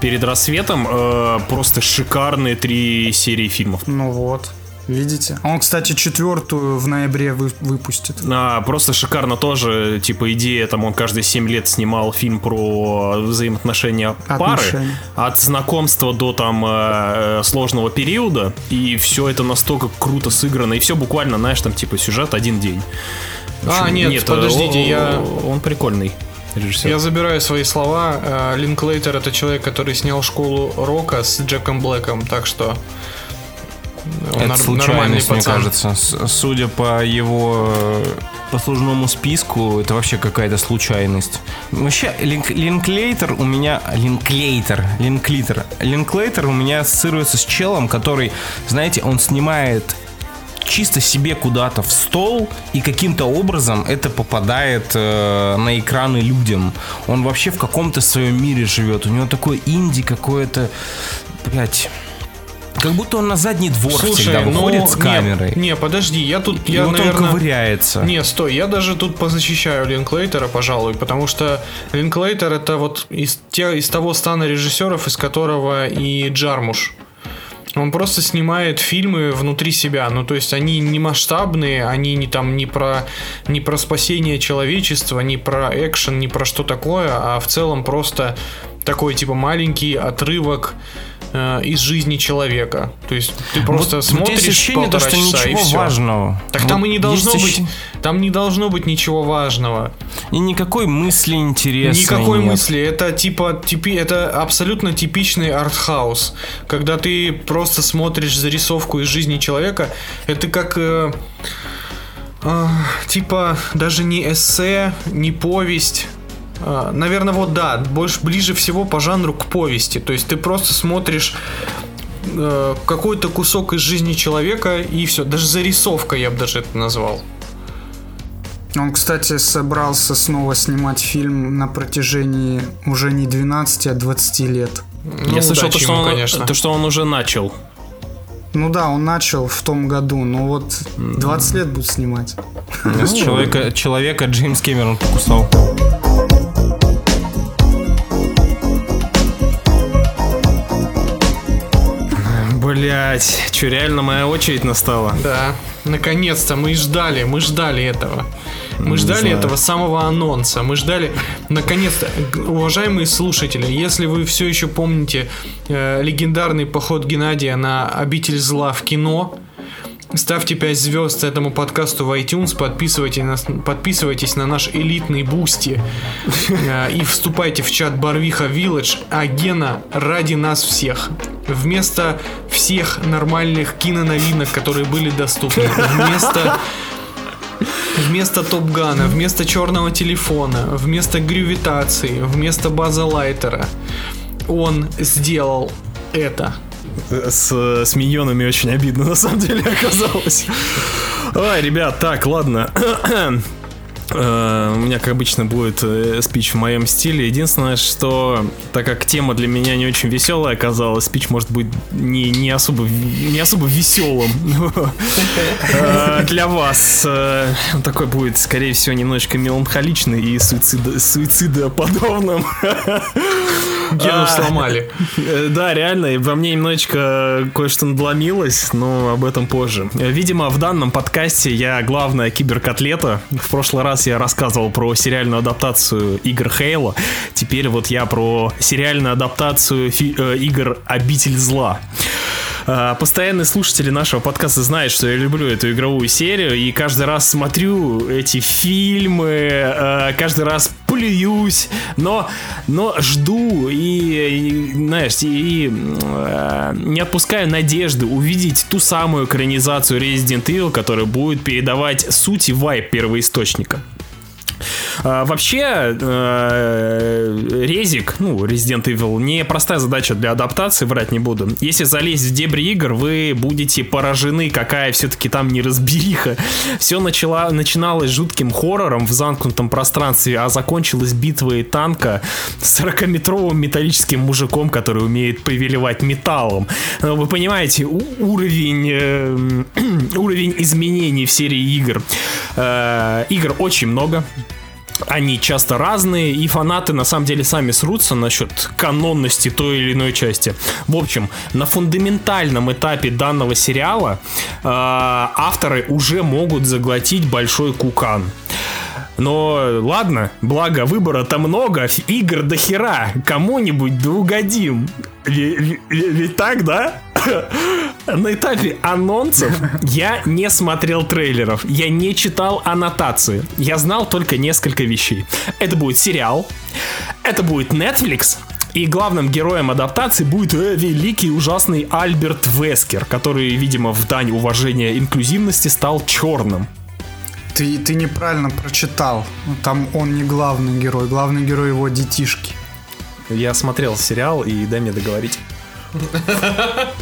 перед рассветом. э, просто шикарные три серии фильмов. Ну вот, видите? Он, кстати, четвертую в ноябре вы- выпустит. А, просто шикарно тоже, типа, идея, там, он каждые 7 лет снимал фильм про взаимоотношения пары. Отношения. От знакомства до, там, э, э, сложного периода. И все это настолько круто сыграно. И все буквально, знаешь, там, типа, сюжет один день. А, общем, нет, подождите, о- я- Он прикольный режиссер. Я забираю свои слова. Э, Линклейтер это человек, который снял школу рока с Джеком Блэком, так что он Это нар- случайность, мне кажется. Судя по его э, послужному списку, это вообще какая-то случайность. Вообще, линк, Линклейтер у меня... Линклейтер, Линклитер. Линклейтер у меня ассоциируется с челом, который, знаете, он снимает чисто себе куда-то в стол, и каким-то образом это попадает э, на экраны людям. Он вообще в каком-то своем мире живет. У него такой инди какое-то, блядь, как будто он на задний двор всегда ну, выходит с не, камерой. Не, подожди, я тут, и я, вот наверное... он ковыряется. Не, стой, я даже тут позащищаю Линклейтера, пожалуй, потому что Линклейтер это вот из, те, из того стана режиссеров, из которого и Джармуш. Он просто снимает фильмы внутри себя. Ну, то есть они не масштабные, они не там не про, не про спасение человечества, не про экшен, не про что такое, а в целом просто такой типа маленький отрывок э, из жизни человека. То есть ты просто вот, смотришь вот ощущение, то, полтора что часа и ничего всё. важного. Так Вот там и не должно быть, ощущение- там не должно быть ничего важного. И никакой мысли интересной Никакой нет. мысли. Это типа типи, это абсолютно типичный артхаус, когда ты просто смотришь зарисовку из жизни человека. Это как э, э, типа даже не эссе, не повесть. А, Наверное, вот да, больше ближе всего по жанру к повести. То есть ты просто смотришь э, какой-то кусок из жизни человека и все. Даже зарисовка я бы даже это назвал. Он, кстати, собрался снова снимать фильм на протяжении уже не 12, а 20 лет. Ну, Я слышал, то что, ему, он, конечно. то, что он уже начал. Ну да, он начал в том году, но вот 20 лет будет снимать. С человека, человека Джеймс Кэмерон покусал. Блять, что, реально моя очередь настала? Да, наконец-то мы ждали, мы ждали этого. Мы ждали знаю. этого самого анонса. Мы ждали, наконец-то, уважаемые слушатели, если вы все еще помните э, легендарный поход Геннадия на обитель зла в кино, ставьте 5 звезд этому подкасту в iTunes, подписывайтесь на, подписывайтесь на наш элитный Boosty (laughs) э, и вступайте в чат Барвиха Village, а Гена ради нас всех. Вместо всех нормальных киноновинок, которые были доступны, вместо Вместо Топ Гана, вместо черного телефона, вместо Грювитации, вместо Базза Лайтера он сделал это. С, с миньонами очень обидно, на самом деле, оказалось. Ой, ребят, так, ладно. Э, У меня, как обычно, будет э, спич в моем стиле. Единственное, что так как тема для меня не очень веселая оказалась, спич может быть не, не, особо, не особо веселым Э, для вас. Он такой будет, скорее всего, немножечко меланхоличный и суицида- суицидоподобным. Гену А. сломали. Э, Да, реально, во мне немножечко кое-что надломилось, но об этом позже. Э, Видимо, в данном подкасте я главная киберкотлета. В прошлый раз я рассказывал про сериальную адаптацию игр Хейла. Теперь вот я про сериальную адаптацию э, игр Обитель зла. Э, Постоянные слушатели нашего подкаста знают, что я люблю эту игровую серию, и каждый раз смотрю эти фильмы, э, каждый раз плююсь, но, но жду и, и, знаешь, и, и, э, не отпускаю надежды увидеть ту самую экранизацию Resident Evil, которая будет передавать суть и вайп первоисточника. А, вообще, э, резик, ну, Resident Evil, не простая задача для адаптации, врать не буду. Если залезть в дебри игр, вы будете поражены, какая все-таки там неразбериха. Все начала, начиналось жутким хоррором в замкнутом пространстве, а закончилось битвой танка с 40-метровым металлическим мужиком, который умеет повелевать металлом. Ну, Вы понимаете, уровень, э, (clears throat) уровень изменений в серии игр. Э, игр очень много. Они часто разные, и фанаты на самом деле сами срутся насчет канонности той или иной части. В общем, на фундаментальном этапе данного сериала э, авторы уже могут заглотить большой кукан. Но ладно, благо выбора-то много, игр до хера, кому-нибудь да угодим. Ве- ве- ве- Ведь так, да? На этапе анонсов я не смотрел трейлеров, я не читал аннотации, я знал только несколько вещей. Это будет сериал, это будет Netflix, и главным героем адаптации будет э, великий ужасный Альберт Вескер, который, видимо, в дань уважения инклюзивности стал черным. Ты, ты неправильно прочитал. Там он не главный герой, главный герой его детишки. Я смотрел сериал, и дай мне договорить.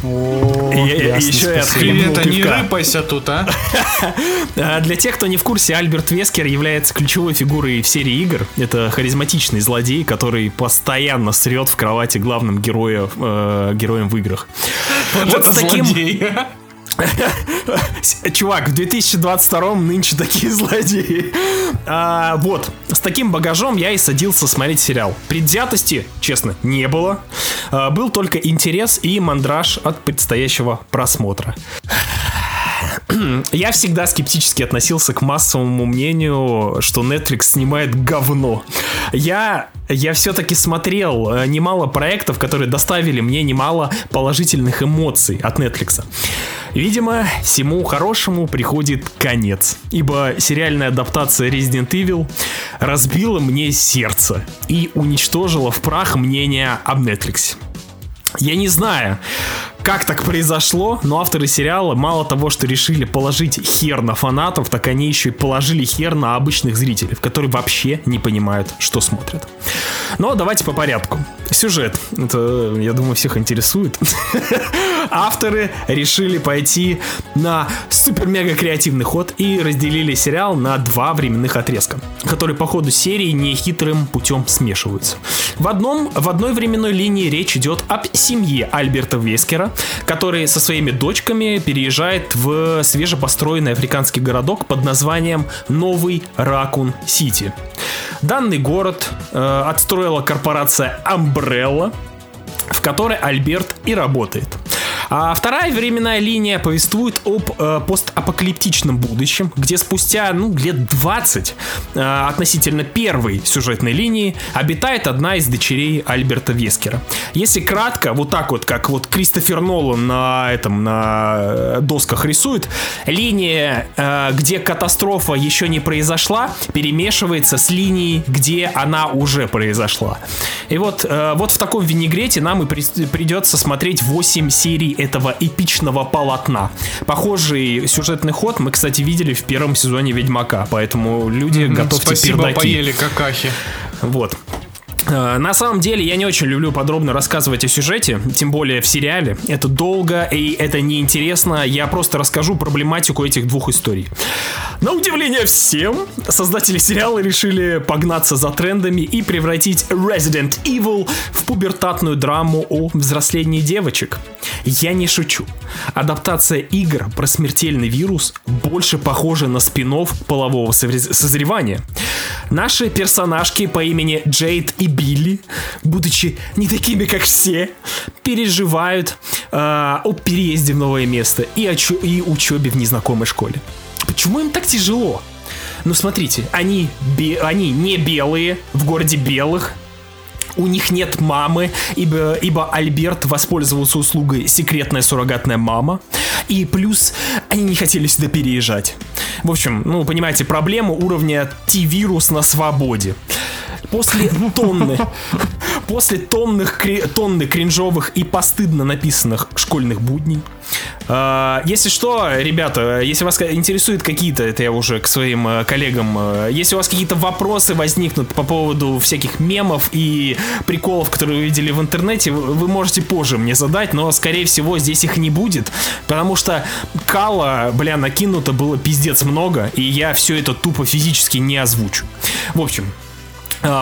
И- и- еще отхлебнул Привет, а не рыпайся тут, а? (laughs) А, Для тех, кто не в курсе, Альберт Вескер является ключевой фигурой в серии игр. Это харизматичный злодей, который постоянно срет в кровати главным героем, э, героем в играх. Вот с таким- (laughs) Чувак, в 2022 нынче такие (laughs) злодеи. А, вот, с таким багажом я и садился смотреть сериал. Предвзятости, честно, не было. А, был только интерес и мандраж от предстоящего просмотра. (clears throat) Я всегда скептически относился к массовому мнению, что Netflix снимает говно. Я, я все-таки смотрел э, немало проектов, которые доставили мне немало положительных эмоций от Netflix. Видимо, всему хорошему приходит конец, ибо сериальная адаптация Resident Evil разбила мне сердце и уничтожила в прах мнение об Netflix. Я не знаю, как так произошло, но авторы сериала мало того, что решили положить хер на фанатов, так они еще и положили хер на обычных зрителей, которые вообще не понимают, что смотрят. Но давайте по порядку. Сюжет. Это, я думаю, всех интересует. (laughs) Авторы решили пойти на супер-мега креативный ход и разделили сериал на два временных отрезка, которые по ходу серии нехитрым путем смешиваются. В, одном, в одной временной линии речь идет об семье Альберта Вескера, который со своими дочками переезжает в свежепостроенный африканский городок под названием Новый Ракун-Сити. Данный город э, отстроила корпорация Umbrella, в которой Альберт и работает. А вторая временная линия повествует об э, постапокалиптичном будущем, где спустя ну, лет 20 э, относительно первой сюжетной линии обитает одна из дочерей Альберта Вескера. Если кратко, вот так вот, как вот Кристофер Нолан на этом на э, досках рисует, линия, э, где катастрофа еще не произошла, перемешивается с линией, где она уже произошла. И вот, э, вот в таком винегрете нам и при, придется смотреть 8 серий этого эпичного полотна. Похожий сюжетный ход мы, кстати, видели в первом сезоне Ведьмака, поэтому люди mm-hmm, готовьте Спасибо, пердаки. поели какахи. Вот. Э, на самом деле я не очень люблю подробно рассказывать о сюжете, тем более в сериале. Это долго и это неинтересно. Я просто расскажу проблематику этих двух историй. На удивление всем, создатели сериала решили погнаться за трендами и превратить Resident Evil в пубертатную драму о взрослении девочек. Я не шучу. Адаптация игр про смертельный вирус больше похожа на спин полового созревания. Наши персонажки по имени Джейд и Билли, будучи не такими, как все, переживают э, о переезде в новое место и, о чу- и учебе в незнакомой школе. Почему им так тяжело? Ну смотрите, они, бе- они не белые, в городе белых, у них нет мамы, ибо, ибо Альберт воспользовался услугой секретная суррогатная мама. И плюс они не хотели сюда переезжать. В общем, ну, понимаете, проблема уровня T-вирус на свободе. После тонны, после тонных, тонны кринжовых и постыдно написанных школьных будней, Uh, если что, ребята, если вас интересуют какие-то, это я уже к своим uh, коллегам, uh, если у вас какие-то вопросы возникнут по поводу всяких мемов и приколов, которые вы видели в интернете, вы можете позже мне задать, но, скорее всего, здесь их не будет, потому что кала, бля, накинуто было пиздец много, и я все это тупо физически не озвучу. В общем, а,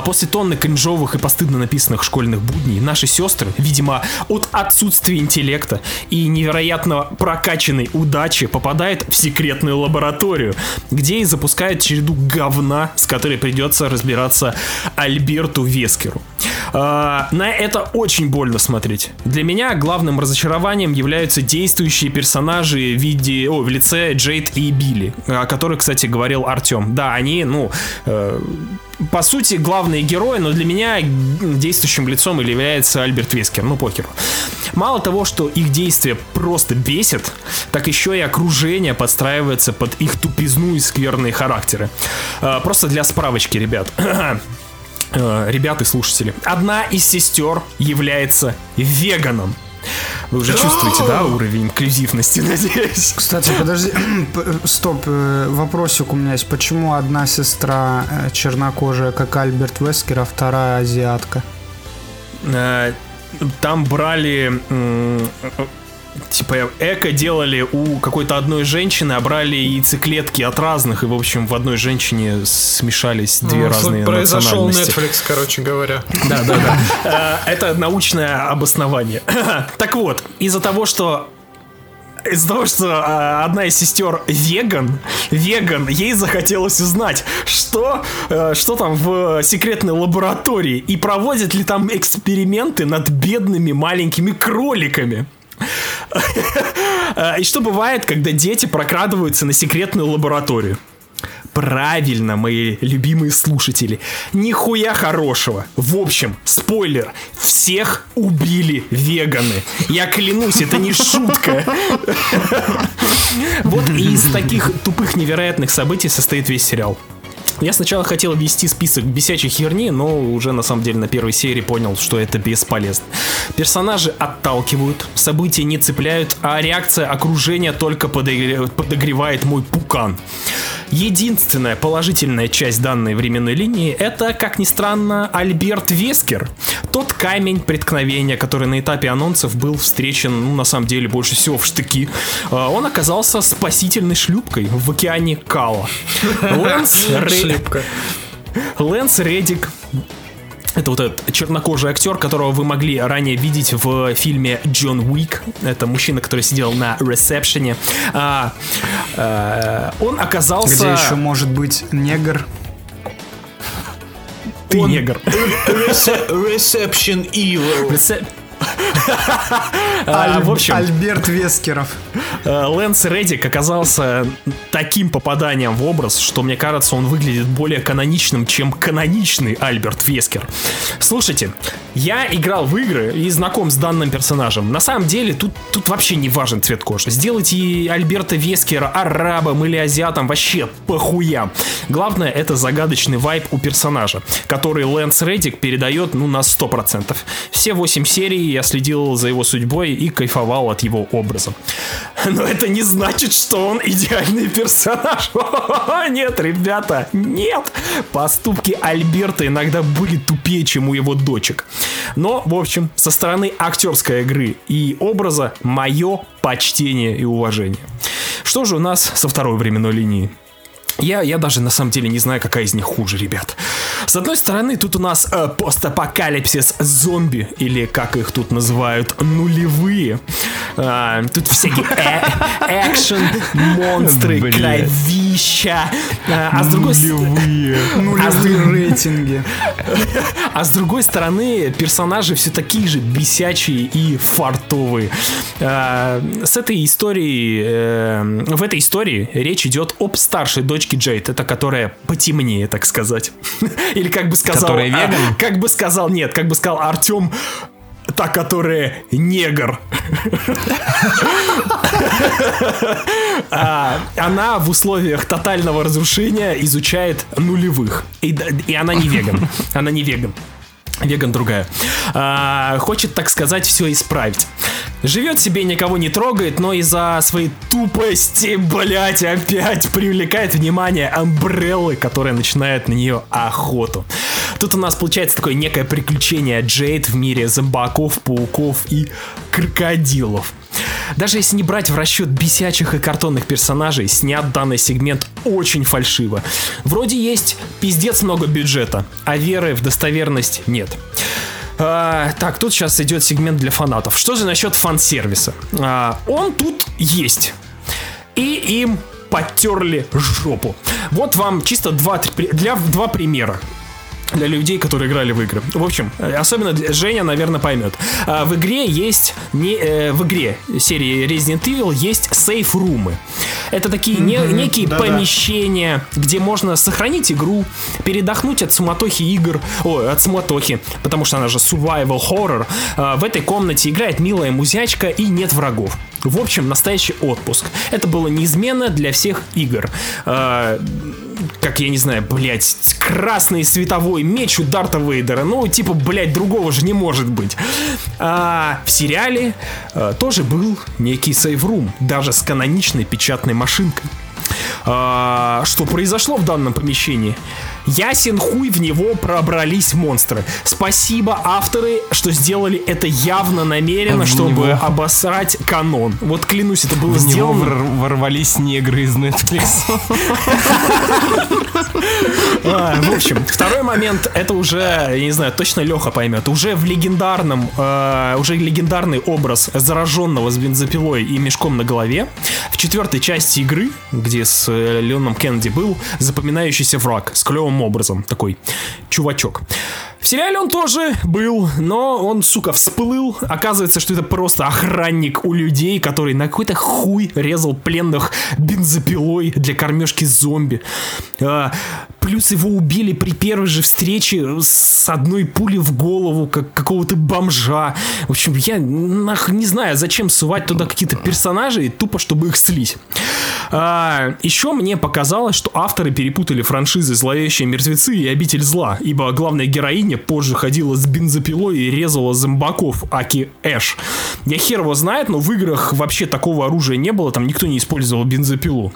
После тонны кринжовых и постыдно написанных школьных будней наши сестры, видимо, от отсутствия интеллекта и невероятно прокачанной удачи попадают в секретную лабораторию, где и запускают череду говна, с которой придется разбираться Альберту Вескеру. А, на это очень больно смотреть. Для меня главным разочарованием являются действующие персонажи в виде, о, в лице Джейд и Билли, о которых, кстати, говорил Артем. Да, они, ну, э, по сути, главные герои, но для меня действующим лицом или является Альберт Вескер, ну покер. Мало того, что их действия просто бесят, так еще и окружение подстраивается под их тупизну и скверные характеры. А, просто для справочки, ребят. (clears throat) Э, ребята и слушатели. Одна из сестер является веганом. Вы уже чувствуете, да, уровень инклюзивности, надеюсь? Кстати, подожди, (clears throat) стоп, э, вопросик у меня есть. Почему одна сестра э, чернокожая, как Альберт Вескер, а вторая азиатка? Э, там брали типа эко делали у какой-то одной женщины, а брали яйцеклетки от разных, и, в общем, в одной женщине смешались две ну, разные Произошел Netflix, короче говоря. Да, да, да. Э, это научное обоснование. (coughs) Так вот, из-за того, что из-за того, что э, одна из сестер веган, веган, ей захотелось узнать, что, э, что там в секретной лаборатории и проводят ли там эксперименты над бедными маленькими кроликами. (laughs) И что бывает, когда дети прокрадываются на секретную лабораторию? Правильно, мои любимые слушатели. Нихуя хорошего. В общем, спойлер. Всех убили веганы. Я клянусь, это не шутка. (laughs) Вот из таких тупых невероятных событий состоит весь сериал. Я сначала хотел ввести список бесячей херни, но уже на самом деле на первой серии понял, что это бесполезно. Персонажи отталкивают, события не цепляют, а реакция окружения только подогре- подогревает мой пукан. Единственная положительная часть данной временной линии это, как ни странно, Альберт Вескер. Тот камень преткновения, который на этапе анонсов был встречен, ну, на самом деле, больше всего в штыки. А, Он оказался спасительной шлюпкой в океане Кала. (laughs) Лэнс, Ре- Шлепка. Лэнс Редик это вот этот чернокожий актер, которого вы могли ранее видеть в фильме Джон Уик. Это мужчина, который сидел на ресепшене. А, э, он оказался... Где еще может быть негр? Ты Он- негр. Reception Evil. Ресеп- А, В общем, Альберт Вескеров. Э, Лэнс Реддик оказался таким попаданием в образ, что мне кажется, он выглядит более каноничным, чем каноничный Альберт Вескер. Слушайте, я играл в игры и знаком с данным персонажем. На самом деле, тут, тут вообще не важен цвет кожи. Сделайте Альберта Вескера арабом или азиатом, вообще похуям. Главное, это загадочный вайб у персонажа, который Лэнс Реддик передает, ну, на 100%. Все 8 серий я следил за его судьбой и кайфовал от его образа. Но это не значит, что он идеальный персонаж. (laughs) Нет, ребята, нет. Поступки Альберта иногда были тупее, чем у его дочек. Но, в общем, со стороны актерской игры и образа мое почтение и уважение. Что же у нас со второй временной линией? Я, я даже на самом деле не знаю, какая из них хуже, ребят. С одной стороны, тут у нас э, постапокалипсис зомби, или как их тут называют, нулевые. А, тут всякие э- экшен, монстры, кровища. А, а с другой с- Нулевые рейтинги. (laughs) а с другой стороны, персонажи все такие же бесячие и фартовые. А, С этой историей, э, в этой истории речь идет об старшей дочке Джейд, это которая потемнее, так сказать. (laughs) Или как бы сказал... Которая а? Как бы сказал, нет, как бы сказал Артем, та, которая негр. (laughs) А, Она в условиях тотального разрушения изучает нулевых. И она не веган. Она не веган. Веган другая. А, хочет, так сказать, все исправить. Живет себе, никого не трогает, но из-за своей тупости, блять, опять привлекает внимание Амбреллы, которая начинает на нее охоту. Тут у нас получается такое некое приключение Джейд в мире зомбаков, пауков и крокодилов. Даже если не брать в расчет бесячих и картонных персонажей, снят данный сегмент очень фальшиво. Вроде есть пиздец много бюджета, а веры в достоверность нет. А, так, тут сейчас идет сегмент для фанатов. Что же насчет фан-сервиса? А, он тут есть. И им подтерли жопу. Вот вам чисто два, для, два примера для людей, которые играли в игры. В общем, э, особенно для- Женя, наверное, поймет. А, В игре есть не э, в игре серии Resident Evil есть сейф-румы. Это такие не- некие да-да. помещения, где можно сохранить игру, передохнуть от суматохи игр, ой, от суматохи, потому что она же survival horror. А, В этой комнате играет милая музячка и нет врагов. В общем, настоящий отпуск. Это было неизменно для всех игр. А, как я не знаю, блять, красный световой меч у Дарта Вейдера. Ну, типа, блять, другого же не может быть. А в сериале э, тоже был некий сейврум, даже с каноничной печатной машинкой. А, что произошло в данном помещении? Ясен хуй в него пробрались монстры. Спасибо авторы, что сделали это явно намеренно, В чтобы него- обосрать канон. Вот клянусь, это было В него сделано. вор- ворвались негры из Netflix. (laughs) А, в общем, второй момент, это уже, я не знаю, точно Леха поймет. Уже в легендарном, э, уже легендарный образ зараженного с бензопилой и мешком на голове. В четвертой части игры, где с э, Леоном Кеннеди был запоминающийся враг с клевым образом, такой чувачок. В сериале он тоже был, но он, сука, всплыл. Оказывается, что это просто охранник у людей, который на какой-то хуй резал пленных бензопилой для кормежки зомби. А, Плюс его убили при первой же встрече с одной пули в голову, как какого-то бомжа. В общем, я нах, не знаю, зачем сувать туда какие-то персонажи, тупо чтобы их слить. А, еще мне показалось, что авторы перепутали франшизы «Зловещие мертвецы» и «Обитель зла», ибо главная героиня позже ходила с бензопилой и резала зомбаков Аки Эш. Я хер его знает, но в играх вообще такого оружия не было, там никто не использовал бензопилу.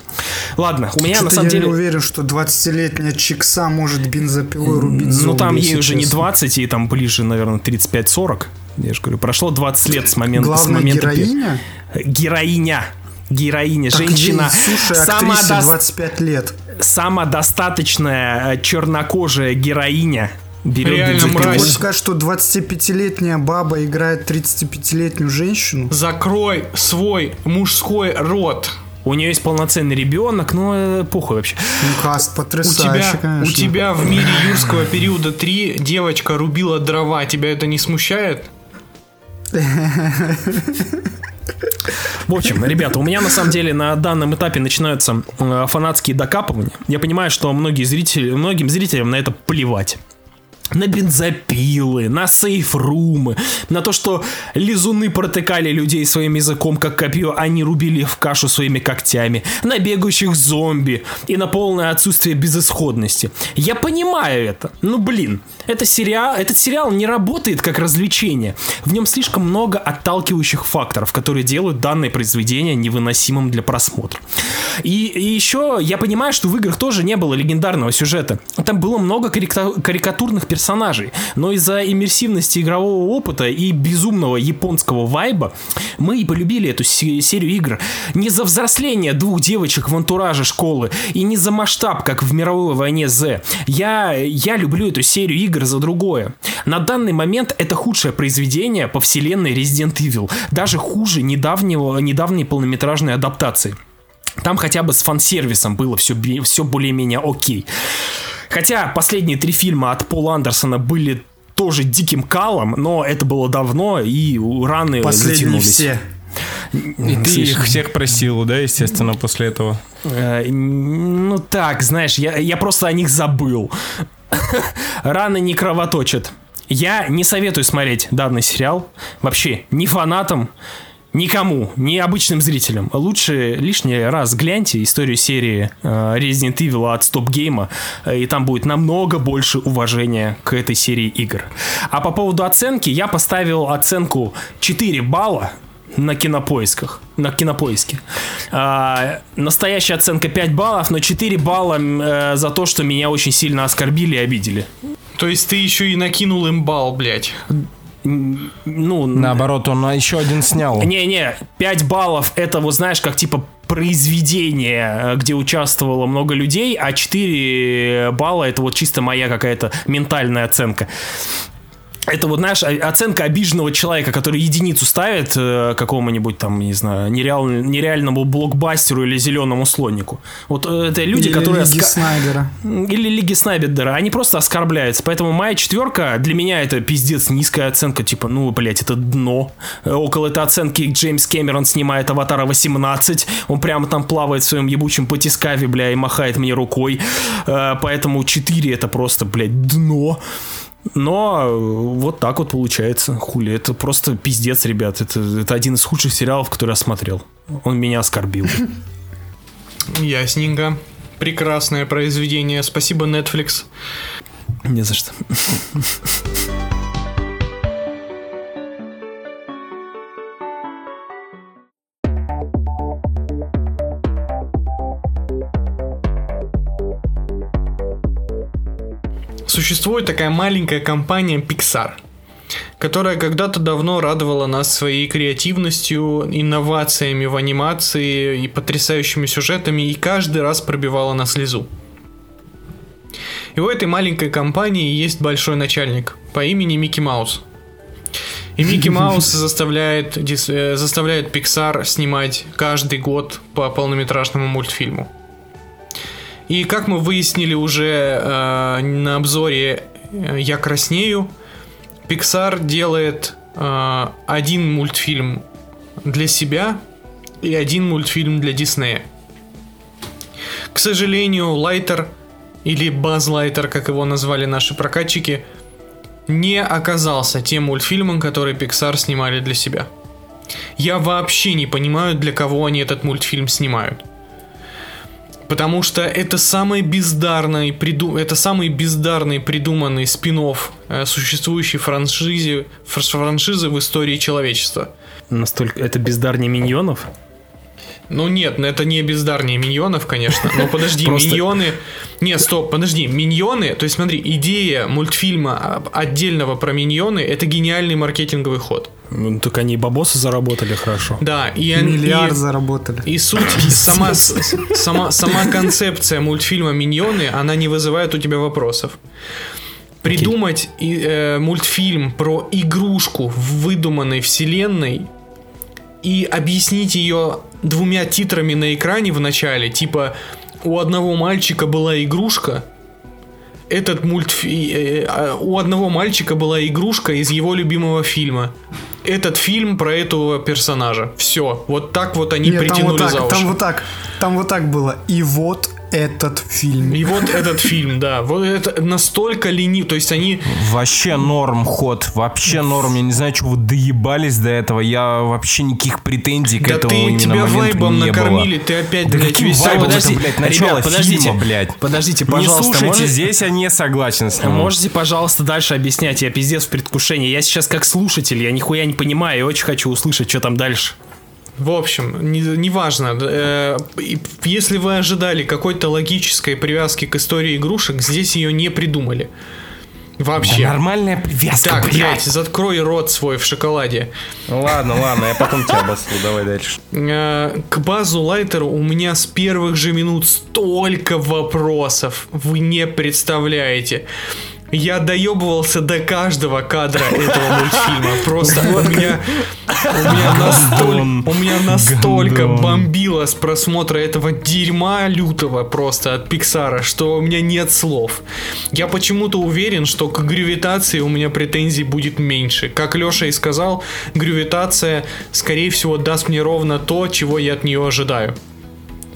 Ладно, у меня Что-то на самом я деле... не уверен, что 20-летняя чикса может бензопилой рубить Ну, зомби, там если ей уже не честно. 20, ей там ближе, наверное, 35-40. Я же говорю, прошло 20 лет с момента... с Главная момента пе- героиня? Героиня. Героиня, Так женщина. ей, слушай, дос- 25 лет. самодостаточная э, чернокожая героиня. Берет Реально бензопилу. Ты мразь. хочешь сказать, что 25-летняя баба играет 35-летнюю женщину? Закрой свой мужской рот. У нее есть полноценный ребенок, но э, похуй вообще. Ну, каст У потрясающий, тебя, конечно. у тебя в мире юрского периода 3 девочка рубила дрова. Тебя это не смущает? В общем, ребята, у меня на самом деле на данном этапе начинаются э, фанатские докапывания. Я понимаю, что многие зрители, многим зрителям на это плевать. На бензопилы, на сейфрумы, на то, что лизуны протыкали людей своим языком, как копье, а не рубили в кашу своими когтями, на бегающих зомби и на полное отсутствие безысходности. Я понимаю это. Ну блин, это сериал, этот сериал не работает как развлечение. В нем слишком много отталкивающих факторов, которые делают данное произведение невыносимым для просмотра. И, и еще я понимаю, что в играх тоже не было легендарного сюжета. Там было много карика- карикатурных персонажей, но из-за иммерсивности игрового опыта и безумного японского вайба мы и полюбили эту се- серию игр. Не за взросление двух девочек в антураже школы и не за масштаб, как в мировой войне Z. Я, я люблю эту серию игр за другое. На данный момент это худшее произведение по вселенной Resident Evil. Даже хуже недавнего, недавней полнометражной адаптации. Там хотя бы с фан-сервисом было все, все более-менее окей. Хотя последние три фильма от Пола Андерсона были тоже диким калом, но это было давно, и раны Последние все. И ты их всех просил, да, естественно, после этого. Э, Ну так, знаешь, я, я просто о них забыл. (laughs) Раны не кровоточат. Я не советую смотреть данный сериал. Вообще, ни фанатам, никому, ни обычным зрителям. Лучше лишний раз гляньте историю серии э, Resident Evil от Stop Game, э, и там будет намного больше уважения к этой серии игр. А по поводу оценки, я поставил оценку 4 балла на кинопоисках. На кинопоиске. А, настоящая оценка 5 баллов, но 4 балла э, за то, что меня очень сильно оскорбили и обидели. То есть ты еще и накинул им бал, блядь. Ну, Наоборот, он еще один снял. Не-не, 5 баллов это вот знаешь, как типа произведение, э, где участвовало много людей, а 4 балла это вот чисто моя какая-то ментальная оценка. Это вот, знаешь, оценка обиженного человека, который единицу ставит э, какому-нибудь там, не знаю, нереал- нереальному блокбастеру или зеленому слонику. Вот э, это люди, Или которые... Лиги оска- Снайдера. (laughs) или Лиги Снайбедера, они просто оскорбляются. Поэтому моя четверка для меня это пиздец низкая оценка. Типа, ну, блядь, это дно. Э, Около этой оценки Джеймс Кэмерон снимает Аватара 18. Он прямо там плавает в своем ебучем потискаве, бля, и махает мне рукой. Э, Поэтому 4 это просто, блядь, дно. Но э, вот так вот получается. Хули, это просто пиздец, ребят. Это, это один из худших сериалов, который я смотрел. Он меня оскорбил. (laughs) Ясненько. Прекрасное произведение. Спасибо, Netflix. Не за что. (laughs) Существует такая маленькая компания Pixar, которая когда-то давно радовала нас своей креативностью, инновациями в анимации и потрясающими сюжетами, и каждый раз пробивала на слезу. И у этой маленькой компании есть большой начальник по имени Микки Маус. И Микки Маус (laughs) заставляет, э, заставляет Pixar снимать каждый год по полнометражному мультфильму. И как мы выяснили уже э, на обзоре э, «Я краснею», Pixar делает э, один мультфильм для себя и один мультфильм для Диснея. К сожалению, Лайтер или Баз Лайтер, как его назвали наши прокатчики, не оказался тем мультфильмом, который Pixar снимали для себя. Я вообще не понимаю, для кого они этот мультфильм снимают. Потому что это самый бездарный, приду... это самый бездарный придуманный спин э, существующей франшизе... франшизы в истории человечества. Настолько... Это бездарнее миньонов? Ну нет, ну это не бездарнее миньонов, конечно. Но (laughs) подожди, Просто... миньоны... Нет, стоп, подожди, миньоны... То есть смотри, идея мультфильма отдельного про миньоны это гениальный маркетинговый ход. Ну, так они и бабосы заработали хорошо. Да, и они... Миллиард и, заработали. И суть, (laughs) сама, сама, сама концепция мультфильма «Миньоны», она не вызывает у тебя вопросов. Придумать и, э, мультфильм про игрушку в выдуманной вселенной и объяснить ее двумя титрами на экране в начале, типа у одного мальчика была игрушка, этот мультфильм... Э, э, у одного мальчика была игрушка из его любимого фильма. Этот фильм про этого персонажа. Все. Вот так вот они Нет, притянули там вот так, за уши. Там вот так. Там вот так было. И вот этот фильм. И вот этот фильм, да. Вот это настолько ленив. То есть они... Вообще норм ход. Вообще норм. Я не знаю, что вы доебались до этого. Я вообще никаких претензий к да этому ты, именно тебя вайбом не накормили. Было. Ты опять, да блядь, веселый. Подожди, блядь, начало ребят, подождите, фильма, блядь. Подождите, пожалуйста. Не слушайте, можете... здесь я не согласен с ним. Можете, пожалуйста, дальше объяснять? Я пиздец в предвкушении. Я сейчас как слушатель, я нихуя не понимаю и очень хочу услышать, что там дальше. В общем, неважно. Не э, если вы ожидали какой-то логической привязки к истории игрушек, здесь ее не придумали. Вообще. Да нормальная привязка, Так, блядь, заткрой рот свой в шоколаде. Ну ладно, ладно, я потом тебя обосру, давай дальше. Э, к базу Лайтеру у меня с первых же минут столько вопросов. Вы не представляете. Я доебывался до каждого кадра этого мультфильма. Просто у меня, у меня, настоль, у меня настолько бомбило с просмотра этого дерьма лютого просто от Пиксара, что у меня нет слов. Я почему-то уверен, что к гравитации у меня претензий будет меньше. Как Леша и сказал, гравитация, скорее всего, даст мне ровно то, чего я от нее ожидаю.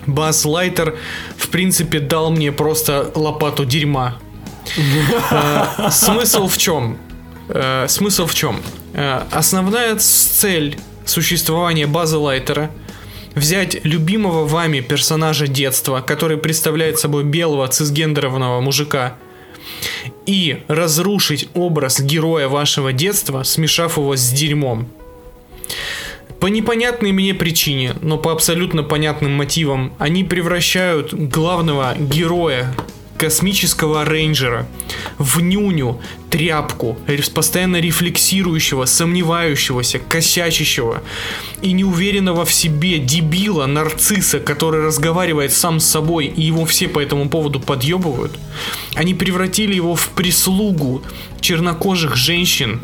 Бас Лайтер, в принципе, дал мне просто лопату дерьма. Э, смысл в чем? Э, смысл в чем? Э, основная цель существования базы Лайтера взять любимого вами персонажа детства, который представляет собой белого цисгендерованного мужика, и разрушить образ героя вашего детства, смешав его с дерьмом. По непонятной мне причине, но по абсолютно понятным мотивам, они превращают главного героя космического рейнджера в нюню, тряпку, постоянно рефлексирующего, сомневающегося, косячащего и неуверенного в себе дебила, нарцисса, который разговаривает сам с собой и его все по этому поводу подъебывают, они превратили его в прислугу чернокожих женщин.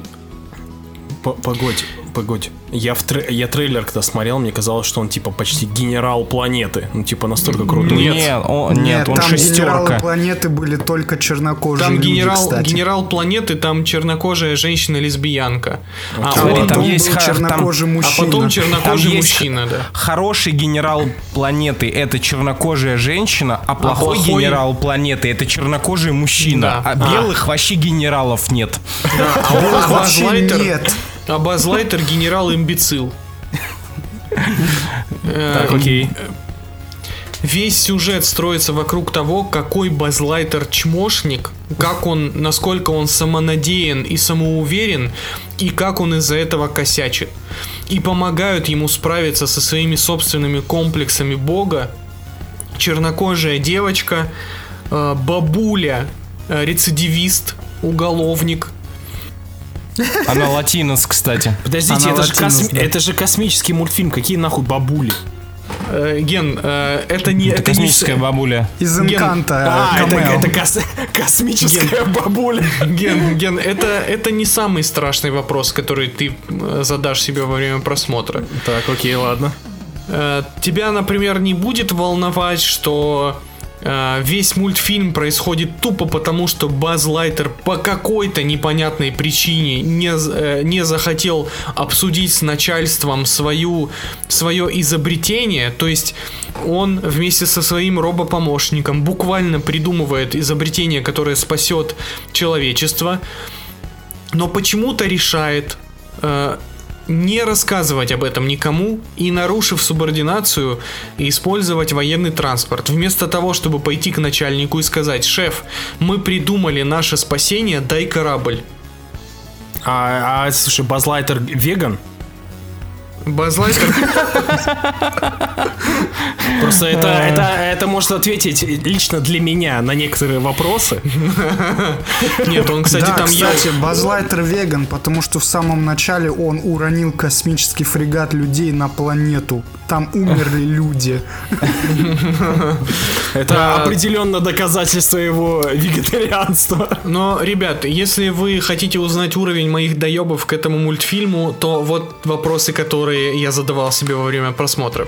Погодь, погодь. Я, в тре- я трейлер когда смотрел, мне казалось, что он типа почти генерал планеты. Ну, типа настолько крутой. Нет, нет, он, нет, нет он там шестерка. генералы планеты были только чернокожие Там люди, генерал, кстати. генерал планеты, там чернокожая женщина-лесбиянка. А, Смотри, потом там есть был ха- чернокожий там- мужчина. А потом чернокожий Там мужчина, да. Хороший генерал планеты это чернокожая женщина, а плохой, плохой- генерал планеты это чернокожий мужчина. Да. А белых вообще генералов нет. А Белых вообще нет. А Баз Лайтер генерал-имбецил. Так, окей. Весь сюжет строится вокруг того, какой Базлайтер чмошник, как он, насколько он самонадеян и самоуверен, и как он из-за этого косячит. И помогают ему справиться со своими собственными комплексами бога чернокожая девочка, э, бабуля, э, рецидивист, уголовник, Она латинос, кстати. Подождите, это же, косми- да. это же космический мультфильм. Какие нахуй бабули? Э, Ген, э, это не... Это это не космическая с- бабуля. Из Ген- Инканта. А, э, это, это кос- (laughs) космическая бабуля. (laughs) Ген, Ген, это, это не самый страшный вопрос, который ты э, задашь себе во время просмотра. Так, окей, ладно. Э, Тебя, например, не будет волновать, что Весь мультфильм происходит тупо потому, что Баз Лайтер по какой-то непонятной причине не, э, не захотел обсудить с начальством свою, свое изобретение. То есть он вместе со своим робопомощником буквально придумывает изобретение, которое спасет человечество но почему-то решает э, не рассказывать об этом никому и, нарушив субординацию, использовать военный транспорт. Вместо того, чтобы пойти к начальнику и сказать, шеф, мы придумали наше спасение, дай корабль. А, а, слушай, Базлайтер веган? Базлайтер, Просто это, это, это может ответить лично для меня на некоторые вопросы. нет, он, кстати, да, там ел... кстати, Базлайтер веган, потому что в самом начале он уронил космический фрегат людей на планету. Там умерли люди. Это определенно доказательство его вегетарианства. Но, ребят, если вы хотите узнать уровень моих доебов к этому мультфильму, то вот вопросы, которые я задавал себе во время просмотра.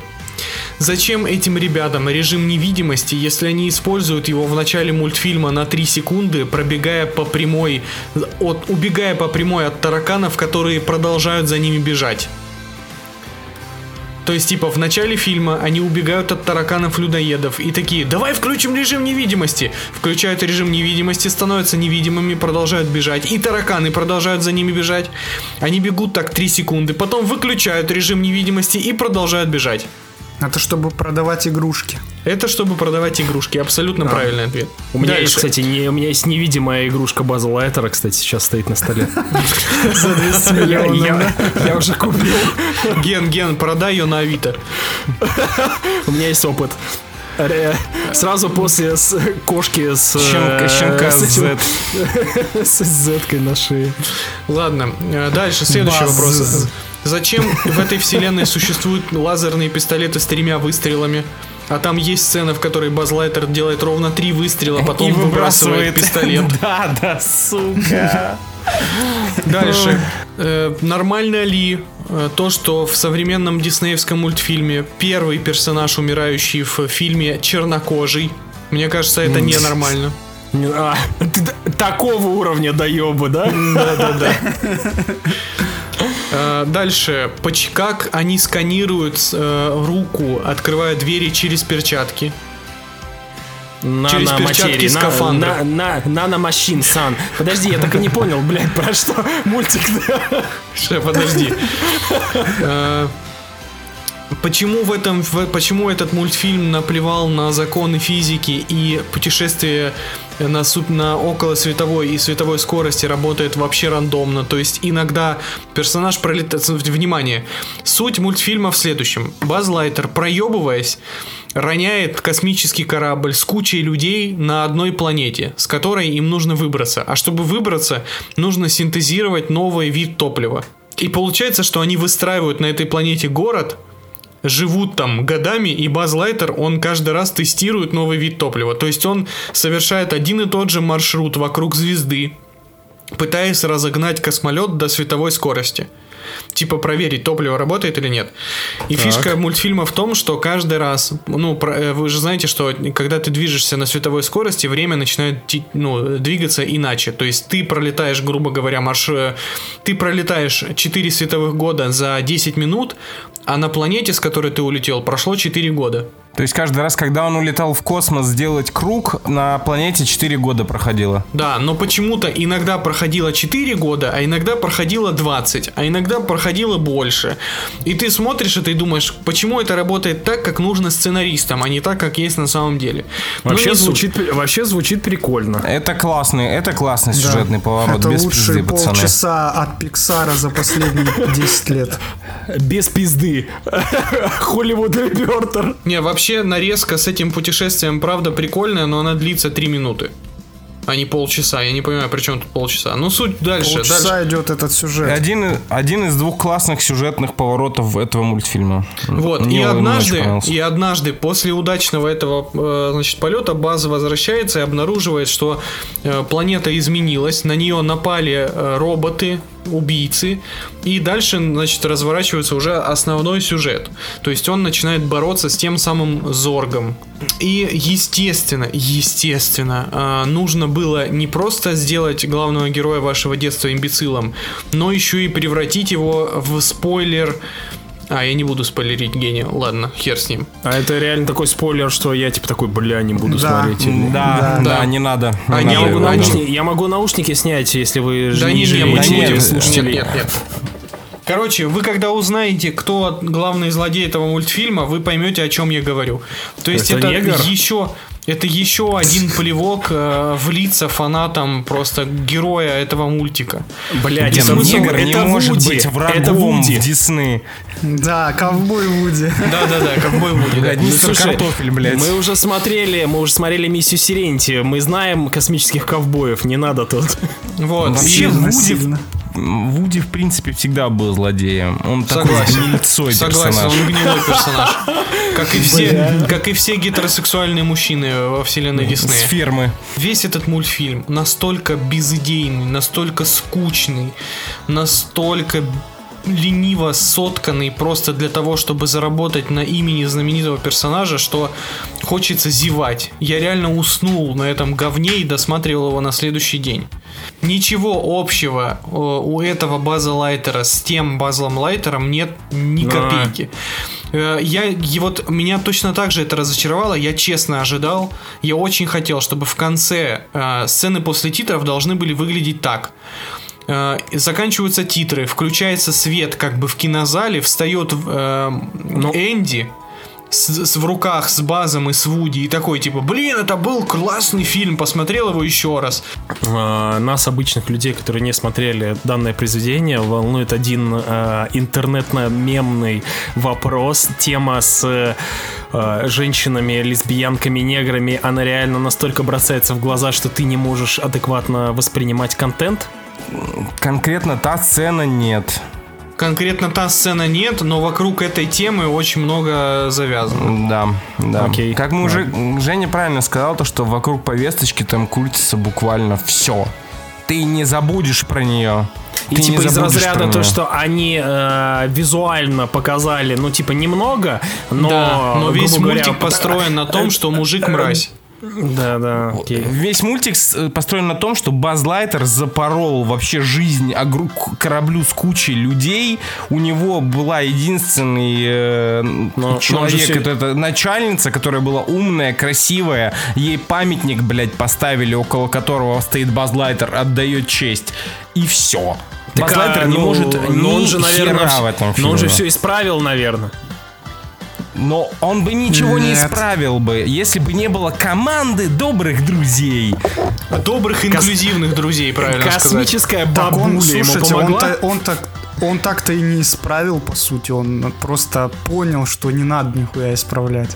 Зачем этим ребятам режим невидимости, если они используют его в начале мультфильма на 3 секунды, пробегая по прямой, от, убегая по прямой от тараканов, которые продолжают за ними бежать? То есть, типа, в начале фильма они убегают от тараканов-людоедов и такие, давай включим режим невидимости. Включают режим невидимости, становятся невидимыми, продолжают бежать. И тараканы продолжают за ними бежать. Они бегут так 3 секунды, потом выключают режим невидимости и продолжают бежать. Это чтобы продавать игрушки. Это чтобы продавать игрушки. Абсолютно правильный ответ. У меня Дальше. есть, кстати, не, у меня есть невидимая игрушка База Лайтера, кстати, сейчас стоит на столе. (laughs) За 200 Я, миллионов. я- уже купил. Ген, Ген, продай ее на Авито. (laughs) У меня есть опыт. Сразу после с- кошки с... Щенка- э, щенка с этим- (laughs) С Z на шее. Ладно, э, дальше, следующий Базз. вопрос. Зачем в этой вселенной существуют лазерные пистолеты с тремя выстрелами? А там есть сцена, в которой Базлайтер делает ровно три выстрела, потом И выбрасывает пистолет. (laughs) Да, да, сука. Дальше. Э, нормально ли э, то, что в современном диснеевском мультфильме первый персонаж, умирающий в фильме, чернокожий? Мне кажется, это ненормально. Не- а, такого уровня доебы, да? Да-да-да. Э, (laughs) Дальше. Поч- Как они сканируют э, руку, открывая двери через перчатки? Через перчатки Наноматерии, на- скафандра. на- на- Наномашин, сан. Подожди, я так и не понял, блядь, про что мультик. Ща, подожди. Э, Почему в этом, почему этот мультфильм наплевал на законы физики и путешествие на, на около световой и световой скорости работает вообще рандомно. То есть иногда персонаж пролетает... Внимание! Суть мультфильма в следующем. Баз Лайтер, проебываясь, роняет космический корабль с кучей людей на одной планете, с которой им нужно выбраться. А чтобы выбраться, нужно синтезировать новый вид топлива. И получается, что они выстраивают на этой планете город, живут там годами, и Баз Лайтер, он каждый раз тестирует новый вид топлива. То есть он совершает один и тот же маршрут вокруг звезды, пытаясь разогнать космолет до световой скорости. Типа проверить, топливо работает или нет. И фишка мультфильма в том, что каждый раз, ну, э, вы же знаете, что когда ты движешься на световой скорости, время начинает ну, двигаться иначе. То есть ты пролетаешь, грубо говоря, марш... э, Ты пролетаешь 4 световых года за 10 минут, а на планете, с которой ты улетел, прошло 4 года. То есть каждый раз, когда он улетал в космос сделать круг, на планете 4 года проходило. Да, но почему-то иногда проходило 4 года, а иногда проходило 20, а иногда проходило больше. И ты смотришь это и думаешь, почему это работает так, как нужно сценаристам, а не так, как есть на самом деле. Ну, Вообще звучит, вообще звучит прикольно. Это классный, это классный сюжетный поворот, Это без лучшие пизды, пацаны. полчаса от Пиксара за последние (laughs) 10 лет. Без пизды. (laughs) Холливуд Репертер. Не, вообще нарезка с этим путешествием, правда, прикольная, но она длится 3 минуты. А не полчаса. Я не понимаю, при чем тут полчаса. Ну, суть дальше. дальше. Полчаса идет этот сюжет. Один, один из двух классных сюжетных поворотов этого мультфильма. Вот, Мне и однажды, и однажды после удачного этого э, значит, полета база возвращается и обнаруживает, что э, планета изменилась, на нее напали э, роботы, убийцы, и дальше, значит, разворачивается уже основной сюжет. То есть он начинает бороться с тем самым Зоргом. И, естественно, естественно, э, нужно было не просто сделать главного героя вашего детства имбецилом, но еще и превратить его в спойлер а, я не буду спойлерить гения. Ладно, хер с ним. А это реально такой спойлер, что я типа такой, бля, не буду Да. смотреть. или- Да, Да. да, не надо. не А надо я могу, да. наушники, я могу наушники снять, если вы Да не не, мы жалеете не нет, будем. нет. Нет, нет, нет. Короче, вы когда узнаете, кто главный злодей этого мультфильма, вы поймете, о чем я говорю. То есть Это это, негр? еще это еще один (laughs) плевок э, в лица фанатам просто героя этого мультика. Блядь, это негр это не может Вуди, быть Это врагом Вуди. в Дисней. Да, ковбой Вуди. Да-да-да, (laughs) ковбой Вуди. да. Блядь, мистер Ну, слушай, Картофель, блядь. Мы уже смотрели, мы уже смотрели миссию Сиренти, мы знаем космических ковбоев, не надо тут. Вот. Вообще и- Вуди. Вуди, в принципе, всегда был злодеем. Он Согласен. такой гнильцой Согласен, персонаж. он гнилой персонаж. (laughs) Как и все, как и все гетеросексуальные мужчины во вселенной С Диснея. фермы. Весь этот мультфильм настолько безыдейный, настолько скучный, настолько лениво сотканный просто для того, чтобы заработать на имени знаменитого персонажа, что хочется зевать. Я реально уснул на этом говне и досматривал его на следующий день. Ничего общего э, у этого База Лайтера с тем Базлом Лайтером нет ни Да. копейки. Э, Я, и вот меня точно так же это разочаровало. Я честно ожидал. Я очень хотел, чтобы в конце э, сцены после титров должны были выглядеть так. Э, заканчиваются титры, включается свет как бы в кинозале, встает э, Энди с, с- в руках с Базом и с Вуди и такой типа, блин, это был классный фильм, посмотрел его еще раз. А, Нас, обычных людей, которые не смотрели данное произведение, волнует один а, интернетно-мемный вопрос. Тема с а, женщинами, лесбиянками, неграми, она реально настолько бросается в глаза, что ты не можешь адекватно воспринимать контент? Конкретно та сцена нет. Конкретно та сцена нет, но вокруг этой темы очень много завязано. Да, да. Окей. Как мы уже... Женя правильно сказал, то, что вокруг повесточки там крутится буквально все. Ты не забудешь про нее. И Ты типа из разряда то, что они э, визуально показали, ну типа немного, но, да, но весь грубо говоря, мультик построен на том, что мужик мразь. Да, да, окей. Весь мультик э, построен на том, что Баз Лайтер запорол вообще жизнь кораблю с кучей людей. У него была единственный э, но человек, всё- это, это начальница, которая была умная, красивая. Ей памятник, блядь, поставили, около которого стоит Баз Лайтер, отдает честь. И все. Так, Баз а, Лайтер не ну, может но ни он же, наверное, хера в этом но фильме. он же все исправил, наверное. Но он бы ничего не Нет. исправил бы, если бы не было команды добрых друзей. Добрых инклюзивных друзей, правильно сказать. Космическая Так бабуля он, ему слушайте, он, помогла. то- он так он так-то и не исправил, по сути. Он просто понял, что не надо нихуя исправлять.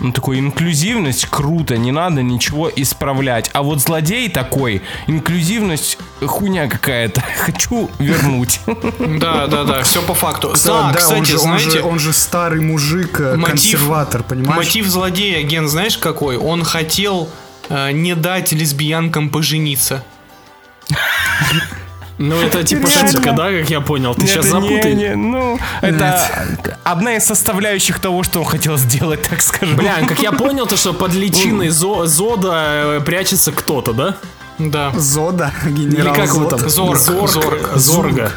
Ну, такой инклюзивность круто, не надо ничего исправлять. А вот злодей такой, инклюзивность хуйня какая-то. (laughs) Хочу вернуть. Да, да, да, все по факту. Да, Да, кстати, знаете, он же старый мужик, э, консерватор, понимаешь? мотив злодея, Ген, знаешь какой? Он хотел э, не дать лесбиянкам пожениться. (laughs) Ну, это типа шутка, да, как я понял? Ты сейчас Это не- запутай. не, ну, это одна из составляющих того, что он хотел сделать, так скажем. Бля, как я понял, то что под личиной Зо- Зода э, прячется кто-то, да? Да. Зода, Или генерал как его там? Зорг, Зорг. Зорг. Зорга.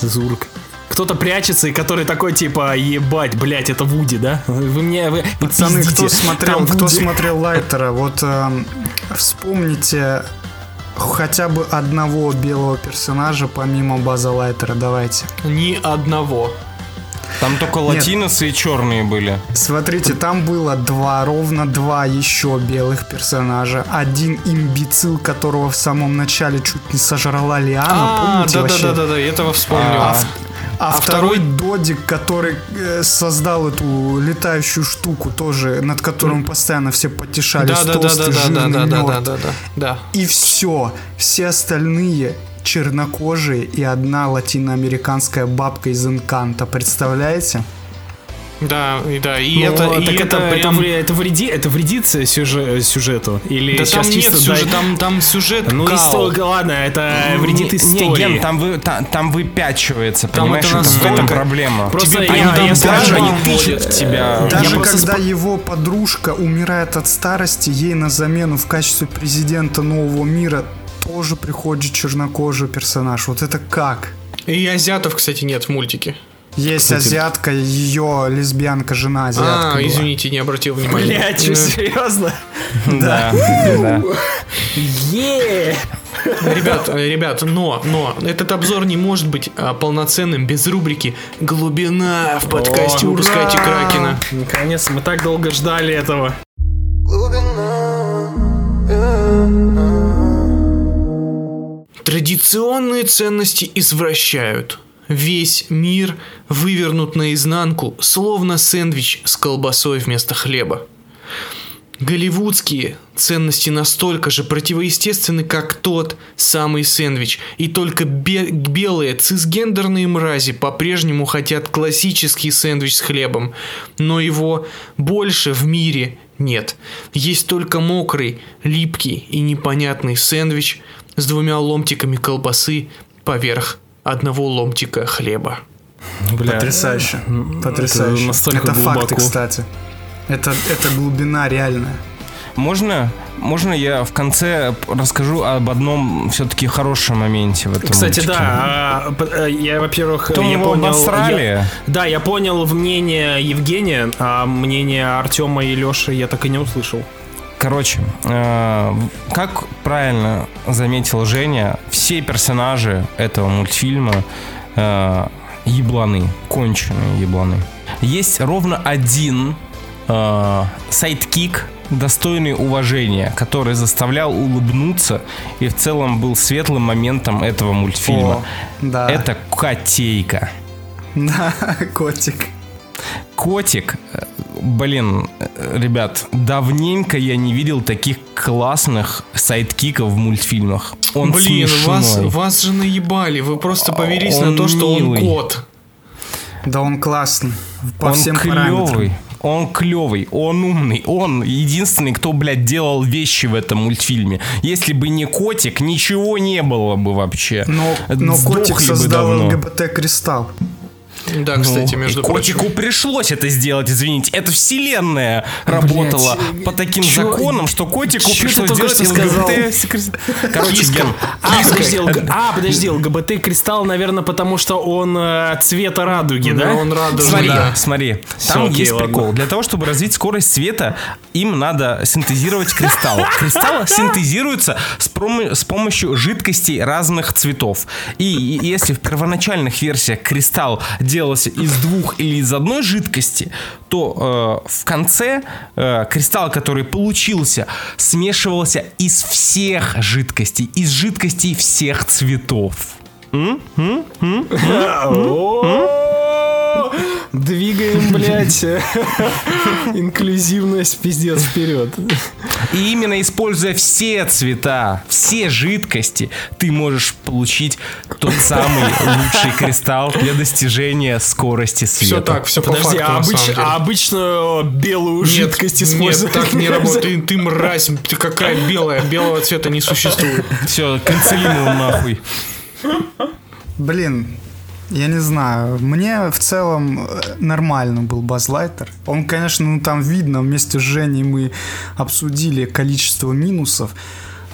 Зург. Кто-то прячется и который такой типа ебать, блять, это Вуди, да? Вы мне вы Пацаны, кто пиздите. смотрел, Там кто смотрел Лайтера, вот эм, вспомните хотя бы одного белого персонажа помимо База Лайтера, давайте. Ни одного. Там только латиносы и черные были. Смотрите, там было два, ровно два еще белых персонажа. Один имбецил, которого в самом начале чуть не сожрала Лиана, А, да, да, да, да, да, этого вспомнил. А, в- а А второй додик, который э, создал эту летающую штуку тоже, над которым постоянно все потешались, Да, да, да, толстый, да, да, да, жирный, да, да, да, мёртв. да, да, да. И все. Все остальные чернокожие и одна латиноамериканская бабка из Инканта. Представляете? Да, и да, и Ну, это, и так это, это, это, прям... вре- это, вреди, это вредит сюжет, сюжету? Или Да сейчас там нет чисто сюжета, дай- там, там сюжет Ну, кал. история, ладно, это вредит Не- истории. Не, Ген, там, вы, та- там выпячивается, Там понимаешь, это это в этом настолько- проблема. Просто Тебе я, там я даже не они тычут в тебя. Даже просто когда спо- его подружка умирает от старости, ей на замену в качестве президента нового мира тоже приходит чернокожий персонаж. Вот это как? И азиатов, кстати, нет в мультике. Есть азиатка, ее лесбиянка, жена азиатка. А, была. извините, не обратил внимания. Блять, что, Э, серьезно? Да, да. Е! Ребят, э, ребят, но, но, этот обзор не может быть а, полноценным без рубрики «Глубина» в подкасте О, «Выпускайте ура! Кракена». Наконец, мы так долго ждали этого. Традиционные ценности извращают. Весь мир вывернут наизнанку, словно сэндвич с колбасой вместо хлеба. Голливудские ценности настолько же противоестественны, как тот самый сэндвич, и только бе- белые цисгендерные мрази по-прежнему хотят классический сэндвич с хлебом, но его больше в мире нет. Есть только мокрый, липкий и непонятный сэндвич с двумя ломтиками колбасы поверх одного ломтика хлеба. Бля, Потрясающе. Потрясающе. настолько это факты, кстати. Это, это глубина реальная. Можно, можно я в конце расскажу об одном все-таки хорошем моменте в этом Кстати, мультике? да, а, э, я, во-первых, То я его понял... обосрали? я- да, я понял мнение Евгения, а мнение Артема и Леши я так и не услышал. Короче, э, как правильно заметил Женя, все персонажи этого мультфильма э, ебланы, конченые ебланы. Есть ровно один э, sidekick, достойный уважения, который заставлял улыбнуться и в целом был светлым моментом этого мультфильма. О, да. Это котейка. (laughs) Да, котик. Котик, блин, ребят, давненько я не видел таких классных sidekick ов в мультфильмах. Он Блин, вас, смешной. вас же наебали, вы просто повелись Он на то, что он милый. кот. Да он классный. По он всем клевый. параметрам. Он клевый, он умный, он единственный, кто, блядь, делал вещи в этом мультфильме. Если бы не котик, ничего не было бы вообще. Но, но котик создал давно. Да, Ну, кстати, и между котику прочим. пришлось это сделать, извините. Это вселенная работала по таким чё- законам, что котику чё ты пришлось только сделать? ЛГБТ. Короче, Ген, А, подожди, ЛГ- а, подожди, ЛГБТ кристалл, наверное, потому что он э, цвета радуги, да? Да, он радужный, Смотри, да. смотри, там окей, есть ладно. прикол. Для того, чтобы развить скорость света, им надо синтезировать кристалл. Кристалл синтезируется с, промо- с помощью жидкостей разных цветов. И, и если в первоначальных версиях кристалл делался из двух или из одной жидкости, то э, в конце э, кристалл, который получился, смешивался из всех жидкостей, из жидкостей всех цветов. (laughs) О, Двигаем, блядь, инклюзивность пиздец вперед. И именно используя все цвета, все жидкости, ты можешь получить тот самый лучший кристалл для достижения скорости света. Все так, все по Подожди, факту, а, на обыч- самом деле. а обычную белую Нет, жидкость Нет, использовать? так не работает. (laughs) Ты, ты мразь, ты какая белая. Белого цвета не существует. Все, канцелим его нахуй. Блин, я не знаю. Мне в целом э, нормально был Базлайтер. Он, конечно, ну там видно, вместе с Женей мы обсудили количество минусов.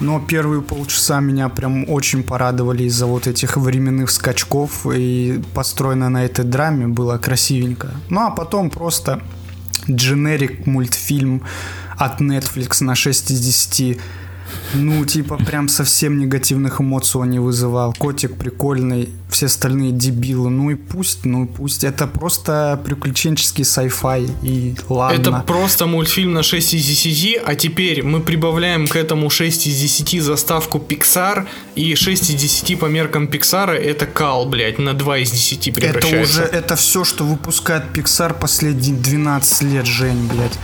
Но первые полчаса меня прям очень порадовали из-за вот этих временных скачков. И построено на этой драме было красивенько. Ну а потом просто дженерик мультфильм от Netflix на 6 из 10. Ну, типа, прям совсем негативных эмоций он не вызывал. Котик прикольный, все остальные дебилы. Ну и пусть, ну и пусть. Это просто приключенческий sci-fi. И ладно. Это просто мультфильм на 6 из 10, а теперь мы прибавляем к этому 6 из 10 заставку Pixar, и 6 из 10 по меркам Pixar это кал, блядь, на 2 из 10 Это превращается. уже, это все, что выпускает Pixar последние 12 лет, Жень, блядь.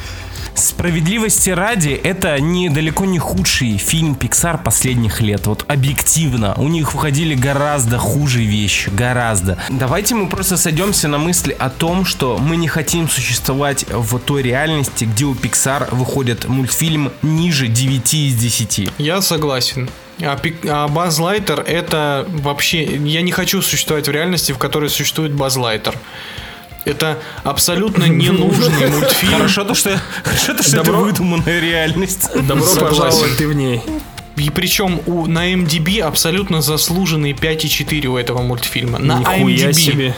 Справедливости ради, это не далеко не худший фильм Pixar последних лет. Вот объективно. У них выходили гораздо хуже вещи. Гораздо. Давайте мы просто сойдемся на мысли о том, что мы не хотим существовать в той реальности, где у Pixar выходит мультфильм ниже 9 из 10. Я согласен. А, а Баз Лайтер это вообще... Я не хочу существовать в реальности, в которой существует Баз Лайтер. Это абсолютно ненужный (laughs) мультфильм. Хорошо то, что, хорошо то, что это Добро. выдуманная реальность. Добро Согласен. пожаловать, ты в ней. И причем у, на MDB абсолютно заслуженный 5,4 у этого мультфильма. На Нихуя IMDb себе.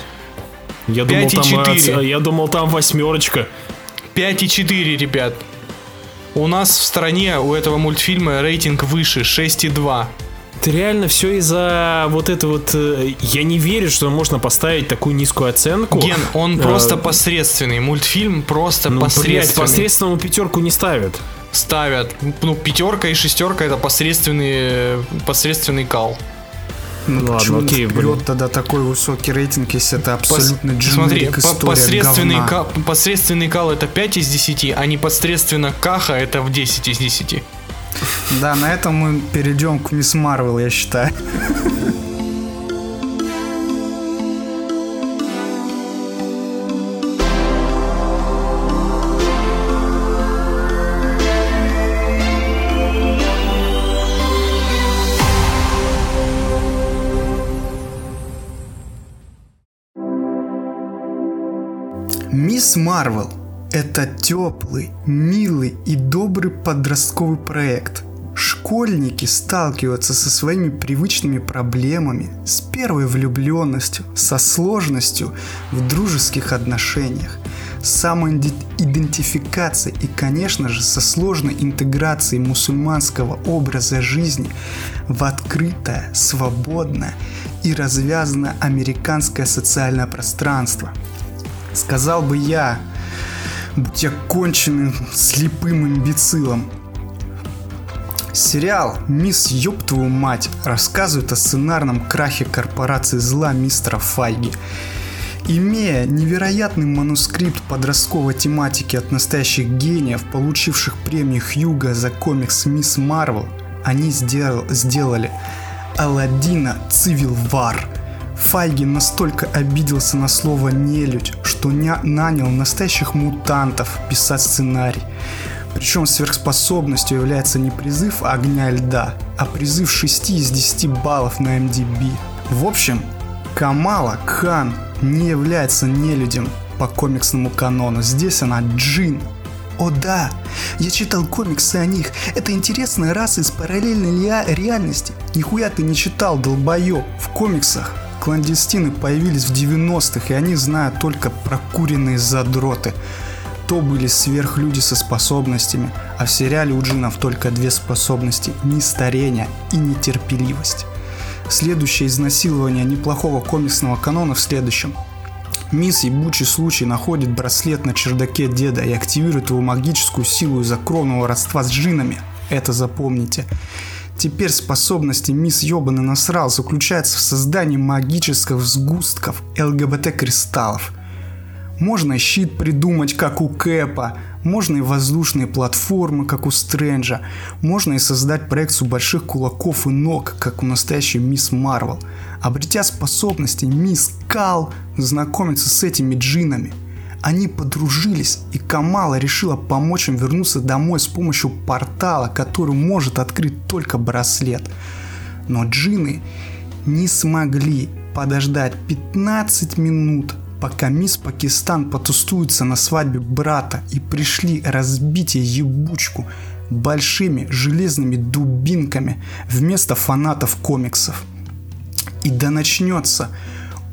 Я думал, там, 5,4. оц- я думал, там восьмерочка. 5,4, ребят. У нас в стране у этого мультфильма рейтинг выше 6,2. Это реально все из-за вот это вот... э, Я не верю, что можно поставить такую низкую оценку. Ген, он Э, просто посредственный. Мультфильм просто ну, блядь, посредственный. посредственному пятерку не ставят. Ставят. Ну, пятерка и шестерка это посредственный, посредственный кал. Ну, Ладно, почему окей, блин. тогда такой высокий рейтинг, если это Пос- абсолютно Смотри, дженерик по- история посредственный, говна. кал, посредственный кал это 5 из 10, а непосредственно каха это в 10 из 10. Да, на этом мы перейдем к Мисс Марвел, я считаю. Мисс Марвел – это теплый, милый и добрый подростковый проект. Школьники сталкиваются со своими привычными проблемами, с первой влюбленностью, со сложностью в дружеских отношениях, самоидентификацией и, конечно же, со сложной интеграцией мусульманского образа жизни в открытое, свободное и развязанное американское социальное пространство – Сказал бы я, будь я конченым слепым имбецилом. Сериал «Мисс Ёб твою мать» рассказывает о сценарном крахе корпорации зла мистера Файги. Имея невероятный манускрипт подростковой тематики от настоящих гениев, получивших премию Хьюга за комикс «Мисс Марвел», они сделал- сделали Аладдина Цивил Вар – Файги настолько обиделся на слово «нелюдь», что не нанял настоящих мутантов писать сценарий. Причем сверхспособностью является не призыв огня и льда, а призыв 6 из 10 баллов на MDB. В общем, Камала Кхан не является нелюдем по комиксному канону. Здесь она джин. О да, я читал комиксы о них. Это интересная раса из параллельной реальности. Нихуя ты не читал, долбоёб. В комиксах кландестины появились в 90-х, и они знают только прокуренные задроты. То были сверхлюди со способностями, а в сериале у джинов только две способности – нестарение и нетерпеливость. Следующее изнасилование неплохого комиксного канона в следующем. Мисс Ебучий случай находит браслет на чердаке деда и активирует его магическую силу из-за кровного родства с джинами. Это запомните. Теперь способности мисс Ёбаный насрал заключается в создании магических сгустков ЛГБТ-кристаллов. Можно щит придумать, как у Кэпа, можно и воздушные платформы, как у Стрэнджа, можно и создать проекцию больших кулаков и ног, как у настоящей мисс Марвел. Обретя способности, мисс Кал знакомится с этими джинами. Они подружились, и Камала решила помочь им вернуться домой с помощью портала, который может открыть только браслет. Но джины не смогли подождать 15 минут, пока мисс Пакистан потустуется на свадьбе брата и пришли разбить ебучку большими железными дубинками вместо фанатов комиксов. И да начнется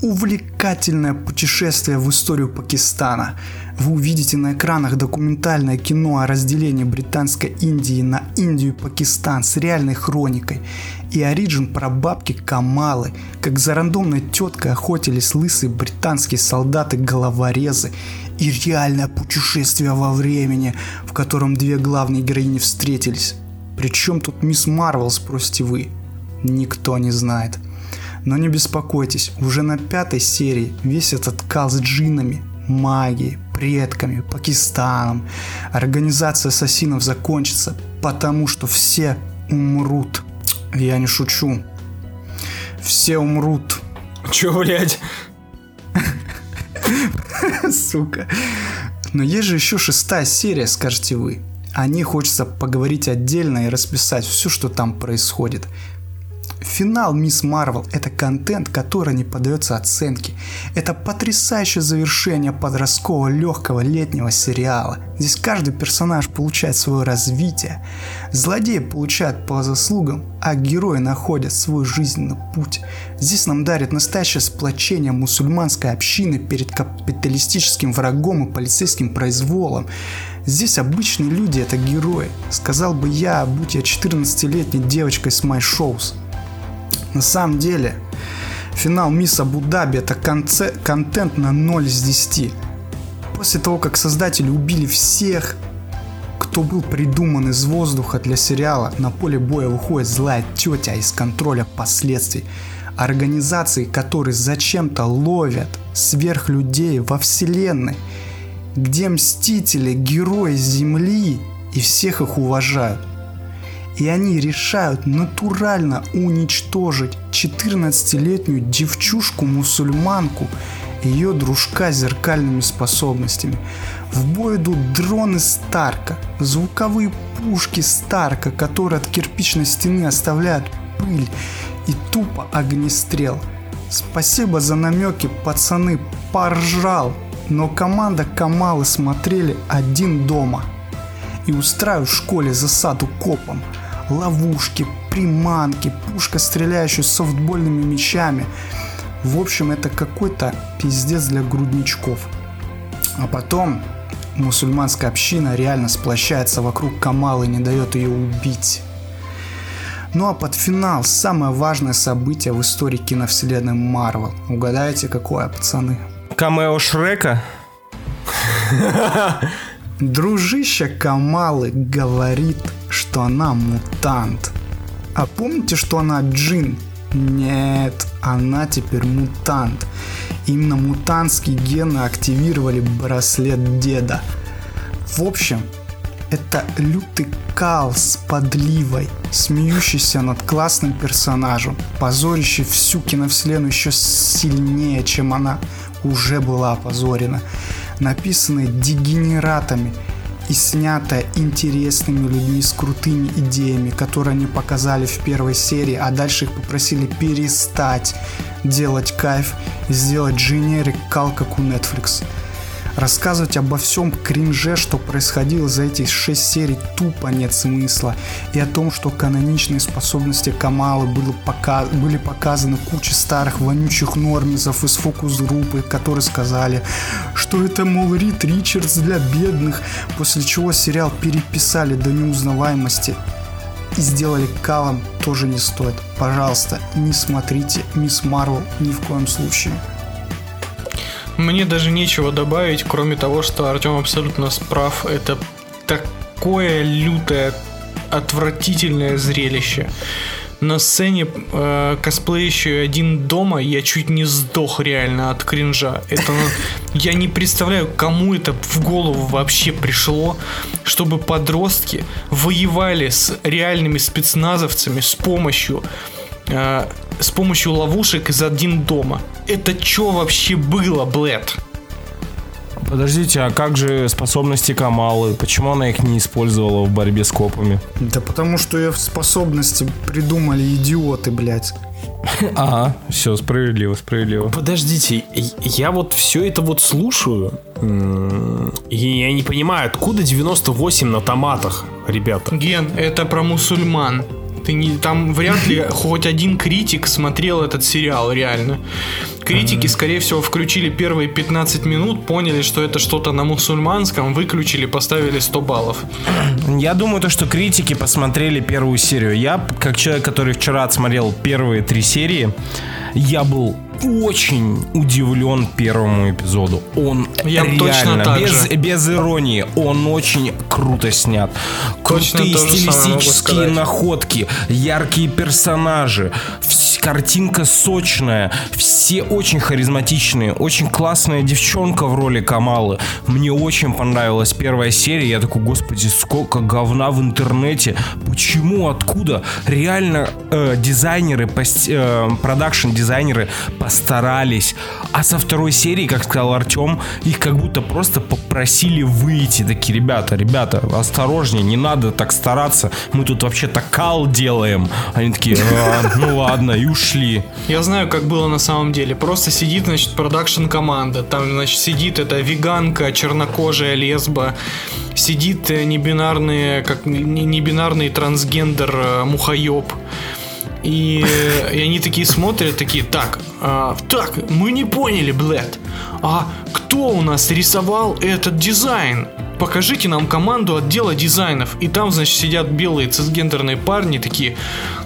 увлекательное путешествие в историю Пакистана. Вы увидите на экранах документальное кино о разделении британской Индии на Индию и Пакистан с реальной хроникой. И оригин про бабки Камалы, как за рандомной теткой охотились лысые британские солдаты-головорезы. И реальное путешествие во времени, в котором две главные героини встретились. Причем тут мисс Марвел, спросите вы? Никто не знает. Но не беспокойтесь, уже на пятой серии весь этот кал с джинами, магией, предками, Пакистаном. Организация ассасинов закончится, потому что все умрут. Я не шучу. Все умрут. Че, блядь? (laughs) Сука. Но есть же еще шестая серия, скажете вы. О ней хочется поговорить отдельно и расписать все, что там происходит. Финал Мисс Марвел – это контент, который не поддается оценке. Это потрясающее завершение подросткового легкого летнего сериала. Здесь каждый персонаж получает свое развитие. Злодеи получают по заслугам, а герои находят свой жизненный путь. Здесь нам дарит настоящее сплочение мусульманской общины перед капиталистическим врагом и полицейским произволом. Здесь обычные люди – это герои. Сказал бы я, будь я 14-летней девочкой с My Shows. На самом деле, финал Мисс Абу-Даби это конце- контент на 0 из 10. После того, как создатели убили всех, кто был придуман из воздуха для сериала, на поле боя выходит злая тетя из контроля последствий. Организации, которые зачем-то ловят сверхлюдей во вселенной, где мстители, герои Земли и всех их уважают и они решают натурально уничтожить 14-летнюю девчушку-мусульманку и ее дружка с зеркальными способностями. В бой идут дроны Старка, звуковые пушки Старка, которые от кирпичной стены оставляют пыль и тупо огнестрел. Спасибо за намеки, пацаны, поржал, но команда Камалы смотрели один дома и устраивают в школе засаду копом – ловушки, приманки, пушка, стреляющая софтбольными мечами. В общем, это какой-то пиздец для грудничков. А потом мусульманская община реально сплощается вокруг Камалы и не дает ее убить. Ну а под финал самое важное событие в истории киновселенной Марвел. Угадаете, какое, пацаны? Камео Шрека? Дружище Камалы говорит, что она мутант. А помните, что она джин? Нет, она теперь мутант. Именно мутантские гены активировали браслет деда. В общем, это лютый кал с подливой, смеющийся над классным персонажем, позорящий всю киновселенную еще сильнее, чем она уже была опозорена написанное дегенератами и снято интересными людьми с крутыми идеями, которые они показали в первой серии, а дальше их попросили перестать делать кайф сделать дженерик кал, как у Netflix. Рассказывать обо всем кринже, что происходило за эти шесть серий, тупо нет смысла. И о том, что каноничные способности Камалы были, пока... были показаны куче старых вонючих нормизов из фокус-группы, которые сказали, что это, мол, Рид Ричардс для бедных, после чего сериал переписали до неузнаваемости и сделали калом тоже не стоит. Пожалуйста, не смотрите Мисс Марвел ни в коем случае. Мне даже нечего добавить, кроме того, что Артем абсолютно справ. Это такое лютое, отвратительное зрелище. На сцене э, косплеящий один дома я чуть не сдох реально от кринжа. Это (laughs) я не представляю, кому это в голову вообще пришло, чтобы подростки воевали с реальными спецназовцами с помощью э, с помощью ловушек из один дома. Это что вообще было, Блэд? Подождите, а как же способности Камалы? Почему она их не использовала в борьбе с копами? Да потому что ее способности придумали идиоты, блядь. (laughs) Ага, все, справедливо, справедливо. Подождите, я вот все это вот слушаю, и я не понимаю, откуда 98 на томатах, ребята? Ген, это про мусульман. Ты не, там вряд ли (laughs) хоть один критик смотрел этот сериал, реально. Критики, скорее всего, включили первые 15 минут, поняли, что это что-то на мусульманском, выключили, поставили 100 баллов. (clears throat) Я думаю, то, что критики посмотрели первую серию. Я, как человек, который вчера отсмотрел первые три серии, я был очень удивлен первому эпизоду. Он Я реально, точно так без, же. без иронии, он очень круто снят. Точно Крутые стилистические находки, яркие персонажи. Картинка сочная, все очень харизматичные, очень классная девчонка в роли Камалы. Мне очень понравилась первая серия, я такой, господи, сколько говна в интернете, почему, откуда? Реально э, дизайнеры, э, продакшн-дизайнеры постарались, а со второй серии, как сказал Артем, их как будто просто попросили выйти, такие, ребята, ребята, осторожнее, не надо так стараться, мы тут вообще-то кал делаем. Они такие, а, ну ладно, и ушли. Я знаю, как было на самом деле. Просто сидит, значит, продакшн команда. Там, значит, сидит эта веганка, чернокожая лесба. Сидит э, небинарный, как небинарный трансгендер э, мухоеб. И, э, и они такие смотрят, такие, так, а, так, мы не поняли, блядь. А кто у нас рисовал этот дизайн? покажите нам команду отдела дизайнов. И там, значит, сидят белые цисгендерные парни такие,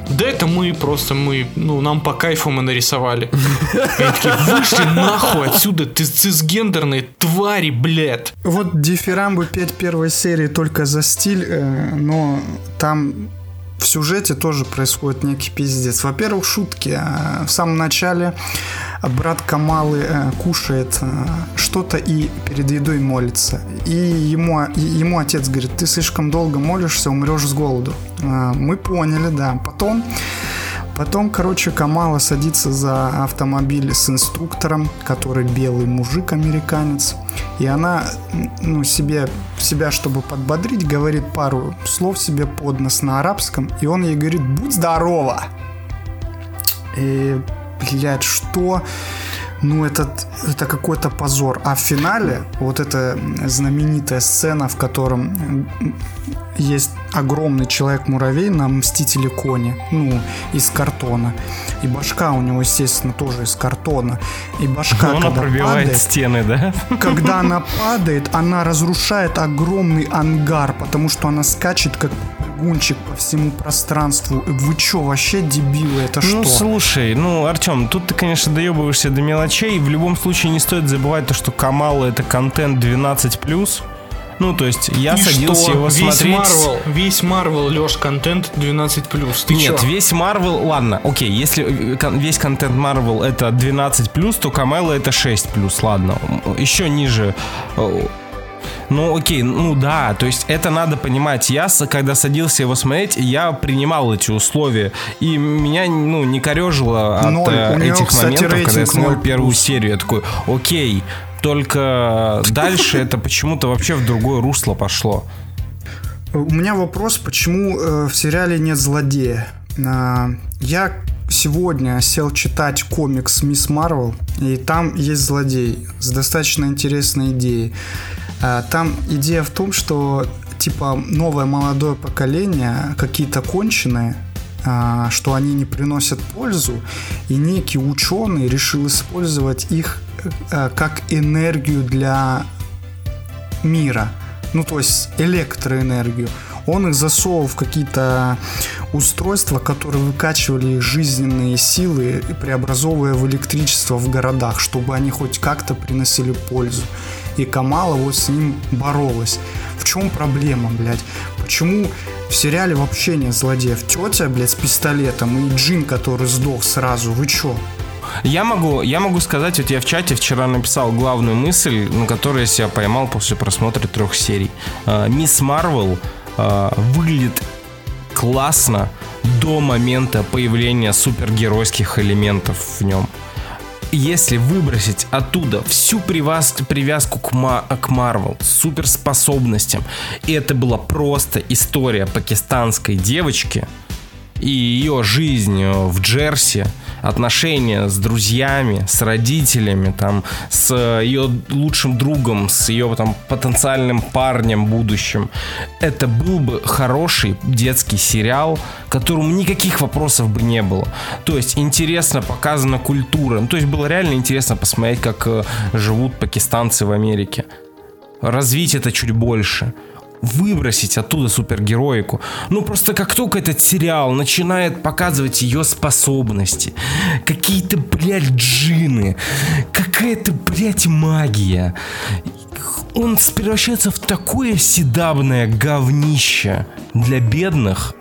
да это мы просто, мы, ну, нам по кайфу мы нарисовали. Они такие, вышли нахуй отсюда, ты цисгендерные твари, блядь. Вот дифирамбы 5 первой серии только за стиль, э, но там сюжете тоже происходит некий пиздец. Во-первых, шутки. Э, в самом начале брат Камалы э, кушает э, что-то и перед едой молится. И ему, ему отец говорит, ты слишком долго молишься, умрешь с голоду. Мы поняли, да. Потом Потом, короче, Камала садится за автомобиль с инструктором, который белый мужик, американец. И она, ну, себе, себя, чтобы подбодрить, говорит пару слов себе под нос на арабском. И он ей говорит, будь здорова. И, блядь, что? ну, это, это какой-то позор. А в финале вот эта знаменитая сцена, в котором есть огромный человек-муравей на Мстителе Кони, ну, из картона. И башка у него, естественно, тоже из картона. И башка, она когда пробивает падает, стены, да? Когда она (laughs) падает, она разрушает огромный ангар, потому что она скачет как гунчик по всему пространству. Вы чё, вообще дебилы, это ну, что? Ну, слушай, ну, Артем, тут ты, конечно, доебываешься до мелочей. В любом случае не стоит забывать то, что Камала это контент 12+. Ну, то есть я И садился что? его весь смотреть. Marvel, весь Marvel, Леш, контент 12 Ты Нет, чё? весь Marvel, ладно, окей, если кон- весь контент Marvel это 12 то Камела это 6 ладно. Еще ниже э, ну, окей, ну да, то есть это надо понимать. Я, когда садился его смотреть, я принимал эти условия. И меня, ну, не корежило от Ноль. э, У него, этих кстати, моментов, когда я смотрел первую плюс. серию. Я такой, окей, только дальше это почему-то вообще в другое русло пошло. У меня вопрос, почему э, в сериале нет злодея? А, я сегодня сел читать комикс Мисс Марвел, и там есть злодей с достаточно интересной идеей. А, Там идея в том, что типа новое молодое поколение какие-то конченые, а, что они не приносят пользу, и некий ученый решил использовать их как энергию для мира. Ну, то есть электроэнергию. Он их засовывал в какие-то устройства, которые выкачивали их жизненные силы, преобразовывая в электричество в городах, чтобы они хоть как-то приносили пользу. И Камала вот с ним боролась. В чем проблема, блядь? Почему в сериале вообще нет злодеев? Тетя, блядь, с пистолетом и Джин, который сдох сразу. Вы чё? Я могу, я могу сказать, вот я в чате вчера написал главную мысль, на которую я себя поймал после просмотра трех серий. Э, Мисс Марвел э, выглядит классно до момента появления супергеройских элементов в нем. Если выбросить оттуда всю привяз- привязку к, Ма- к Марвел, суперспособностям, и это была просто история пакистанской девочки и ее жизнь э, в Джерси, отношения с друзьями, с родителями, там, с ее лучшим другом, с ее там потенциальным парнем будущим. Это был бы хороший детский сериал, которому никаких вопросов бы не было. То есть интересно показана культура. Ну, то есть было реально интересно посмотреть, как э, живут пакистанцы в Америке. Развить это чуть больше выбросить оттуда супергероику. Ну, просто как только этот сериал начинает показывать ее способности, какие-то, блядь, джины, какая-то, блядь, магия, он превращается в такое седабное говнище для бедных,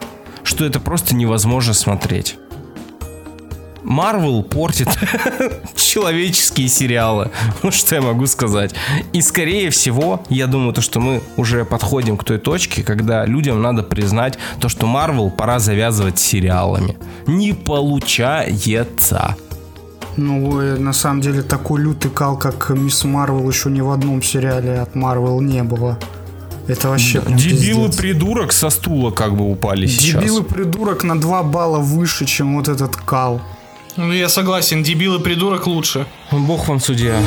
что это просто невозможно смотреть. Марвел портит (laughs) человеческие сериалы. Ну, что я могу сказать. И, скорее всего, я думаю, то, что мы уже подходим к той точке, когда людям надо признать то, что Марвел пора завязывать сериалами. Не получается. Ну, на самом деле, такой лютый кал, как Мисс Марвел, еще ни в одном сериале от Марвел не было. Это вообще прям Дебилы пиздец. придурок со стула как бы упали сейчас. Дебилы придурок на 2 балла выше, чем вот этот кал. Ну, я согласен, дебил и придурок лучше. Бог вам судья.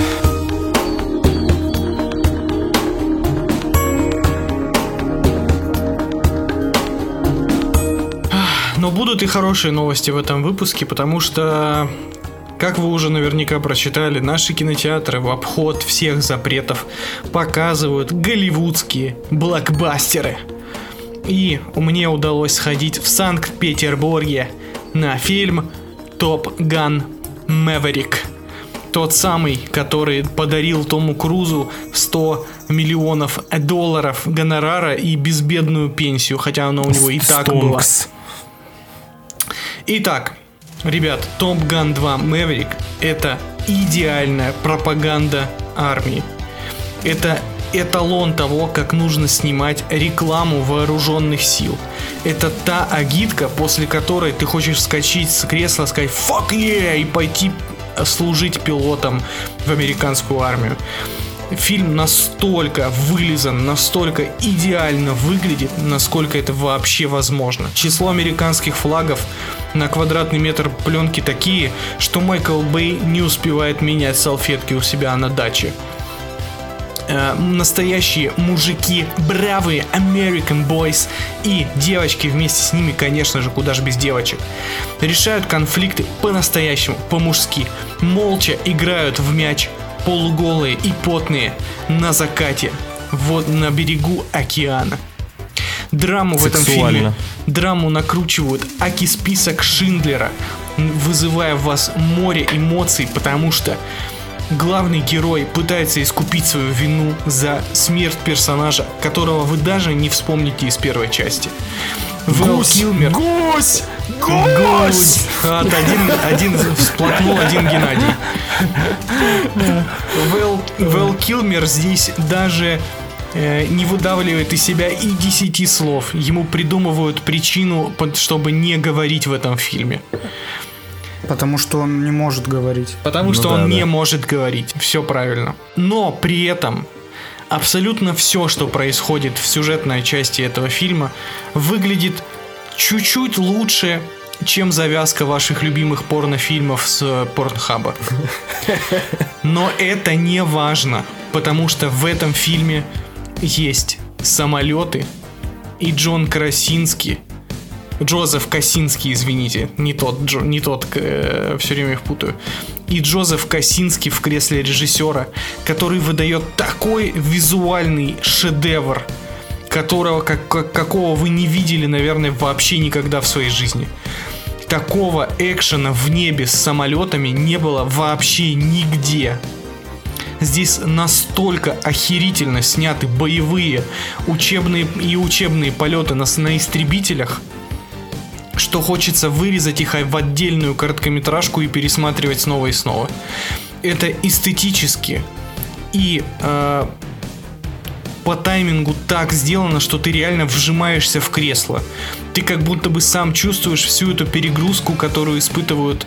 Но будут и хорошие новости в этом выпуске, потому что, как вы уже наверняка прочитали, наши кинотеатры в обход всех запретов показывают голливудские блокбастеры. И мне удалось сходить в Санкт-Петербурге на фильм Топ Ган Мэверик. Тот самый, который подарил Тому Крузу 100 миллионов долларов гонорара и безбедную пенсию, хотя она у него и так была. Итак, ребят, Top Gun 2 Maverick это идеальная пропаганда армии. Это эталон того, как нужно снимать рекламу вооруженных сил. Это та агитка, после которой ты хочешь вскочить с кресла, сказать «fuck yeah» и пойти служить пилотом в американскую армию. Фильм настолько вылизан, настолько идеально выглядит, насколько это вообще возможно. Число американских флагов на квадратный метр пленки такие, что Майкл Бэй не успевает менять салфетки у себя на даче. Э, настоящие мужики, бравые American Boys и девочки вместе с ними, конечно же, куда же без девочек, решают конфликты по-настоящему, по-мужски, молча играют в мяч, полуголые и потные, на закате, вот на берегу океана. Драму в этом фильме, Сексуально. драму накручивают аки список Шиндлера, вызывая в вас море эмоций, потому что главный герой пытается искупить свою вину за смерть персонажа, которого вы даже не вспомните из первой части. Вэл Килмер. Гусь! Гусь! От один, один всплакнул один Геннадий. Вэл, Вэл Килмер здесь даже э, не выдавливает из себя и десяти слов. Ему придумывают причину, чтобы не говорить в этом фильме. Потому что он не может говорить. Потому что да, он да. не может говорить. Все правильно. Но при этом абсолютно все, что происходит в сюжетной части этого фильма, выглядит чуть-чуть лучше, чем завязка ваших любимых порнофильмов с э, порнхаба. (laughs) Но это не важно, потому что в этом фильме есть самолеты и Джон Красинский, Джозеф Косинский, извините, не тот, Джо, не тот, все время их путаю. И Джозеф Косинский в кресле режиссера, который выдает такой визуальный шедевр, которого как, как- какого вы не видели, наверное, вообще никогда в своей жизни. Такого экшена в небе с самолетами не было вообще нигде. Здесь настолько охерительно сняты боевые учебные и учебные полеты на, на истребителях, что хочется вырезать их в отдельную короткометражку и пересматривать снова и снова. Это эстетически и э, по таймингу так сделано, что ты реально вжимаешься в кресло. Ты как будто бы сам чувствуешь всю эту перегрузку, которую испытывают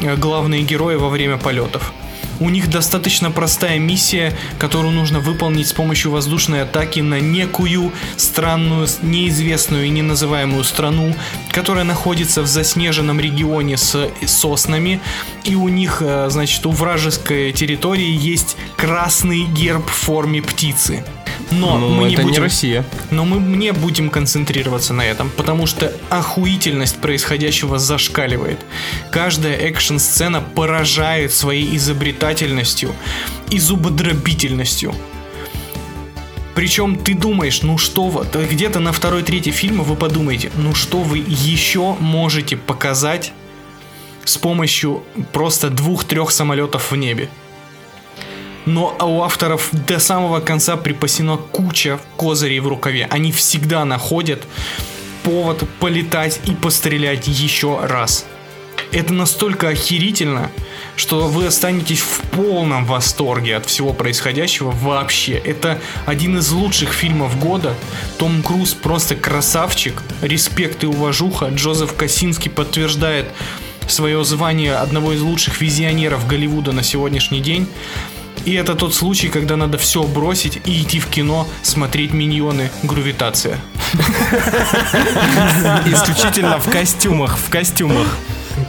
э, главные герои во время полетов. У них достаточно простая миссия, которую нужно выполнить с помощью воздушной атаки на некую странную, неизвестную и неназываемую страну, которая находится в заснеженном регионе с соснами, и у них, э, значит, у вражеской территории есть красный герб в форме птицы. Но Ну, мы не это не будем... Россия. Но мы не будем концентрироваться на этом, потому что охуительность происходящего зашкаливает. Каждая экшн-сцена поражает своей изобретательностью и зубодробительностью. Причем ты думаешь, ну что вы, то где-то на второй-третий фильма вы подумаете, ну что вы еще можете показать с помощью просто двух-трех самолетов в небе. Но у авторов до самого конца припасена куча козырей в рукаве. Они всегда находят повод полетать и пострелять еще раз. Это настолько охерительно, что вы останетесь в полном восторге от всего происходящего вообще. Это один из лучших фильмов года. Том Круз просто красавчик. Респект и уважуха. Джозеф Косинский подтверждает свое звание одного из лучших визионеров Голливуда на сегодняшний день. И это тот случай, когда надо все бросить и идти в кино смотреть миньоны Грувитация. (laughs) Исключительно в костюмах, в костюмах.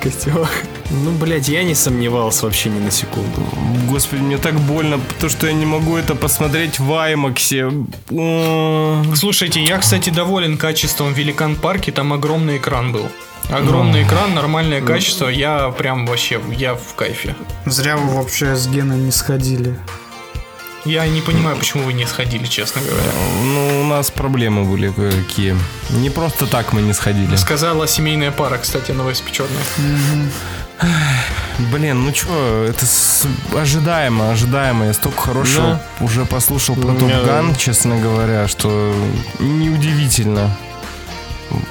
костюмах. Ну, блядь, я не сомневался вообще ни на секунду. Господи, мне так больно, потому что я не могу это посмотреть в Аймаксе. Слушайте, я, кстати, доволен качеством Великан Парки, там огромный экран был. Огромный экран, нормальное качество, я прям вообще, я в кайфе. Зря вы вообще с Геной не сходили. Я не понимаю, почему вы не сходили, честно говоря. Ну, у нас проблемы были какие. Не просто так мы не сходили. Сказала семейная пара, кстати, новоиспеченная. Блин, ну чё, это с- ожидаемо, ожидаемо. Я столько хорошего уже послушал про У Топ Ган, честно говоря, что неудивительно.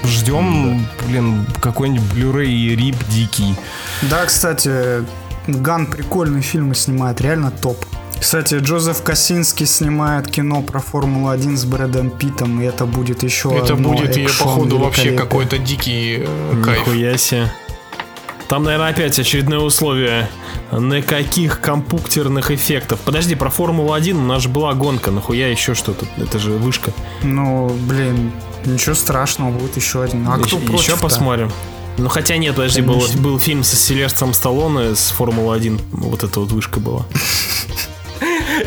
Ждем, блин, какой-нибудь Blu-ray и рип дикий. Да, кстати, Ган прикольные фильмы снимает, реально топ. Кстати, Джозеф Косинский снимает кино про Формулу-1 с Брэдом Питом, и это будет еще Это одно будет, походу, вообще какой-то дикий э, кайф. Нихуя себе. Там, наверное, опять очередное условие. Никаких компьютерных эффектов. Подожди, про Формулу-1 у нас же была гонка. Нахуя еще что-то? Это же вышка. Ну, блин, ничего страшного, будет еще один. А кто еще, против еще посмотрим. Ну хотя нет, подожди, был, был фильм со Сильвестром Сталлоне с Формулы-1. Вот эта вот вышка была. (laughs)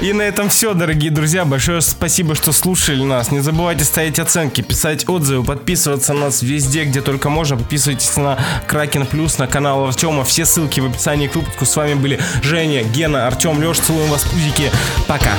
И на этом все, дорогие друзья. Большое спасибо, что слушали нас. Не забывайте ставить оценки, писать отзывы, подписываться на нас везде, где только можно. Подписывайтесь на Кракен Плюс, на канал Артема. Все ссылки в описании к выпуску. С вами были Женя, Гена, Артем, Леш. Целуем вас, пузики. Пока.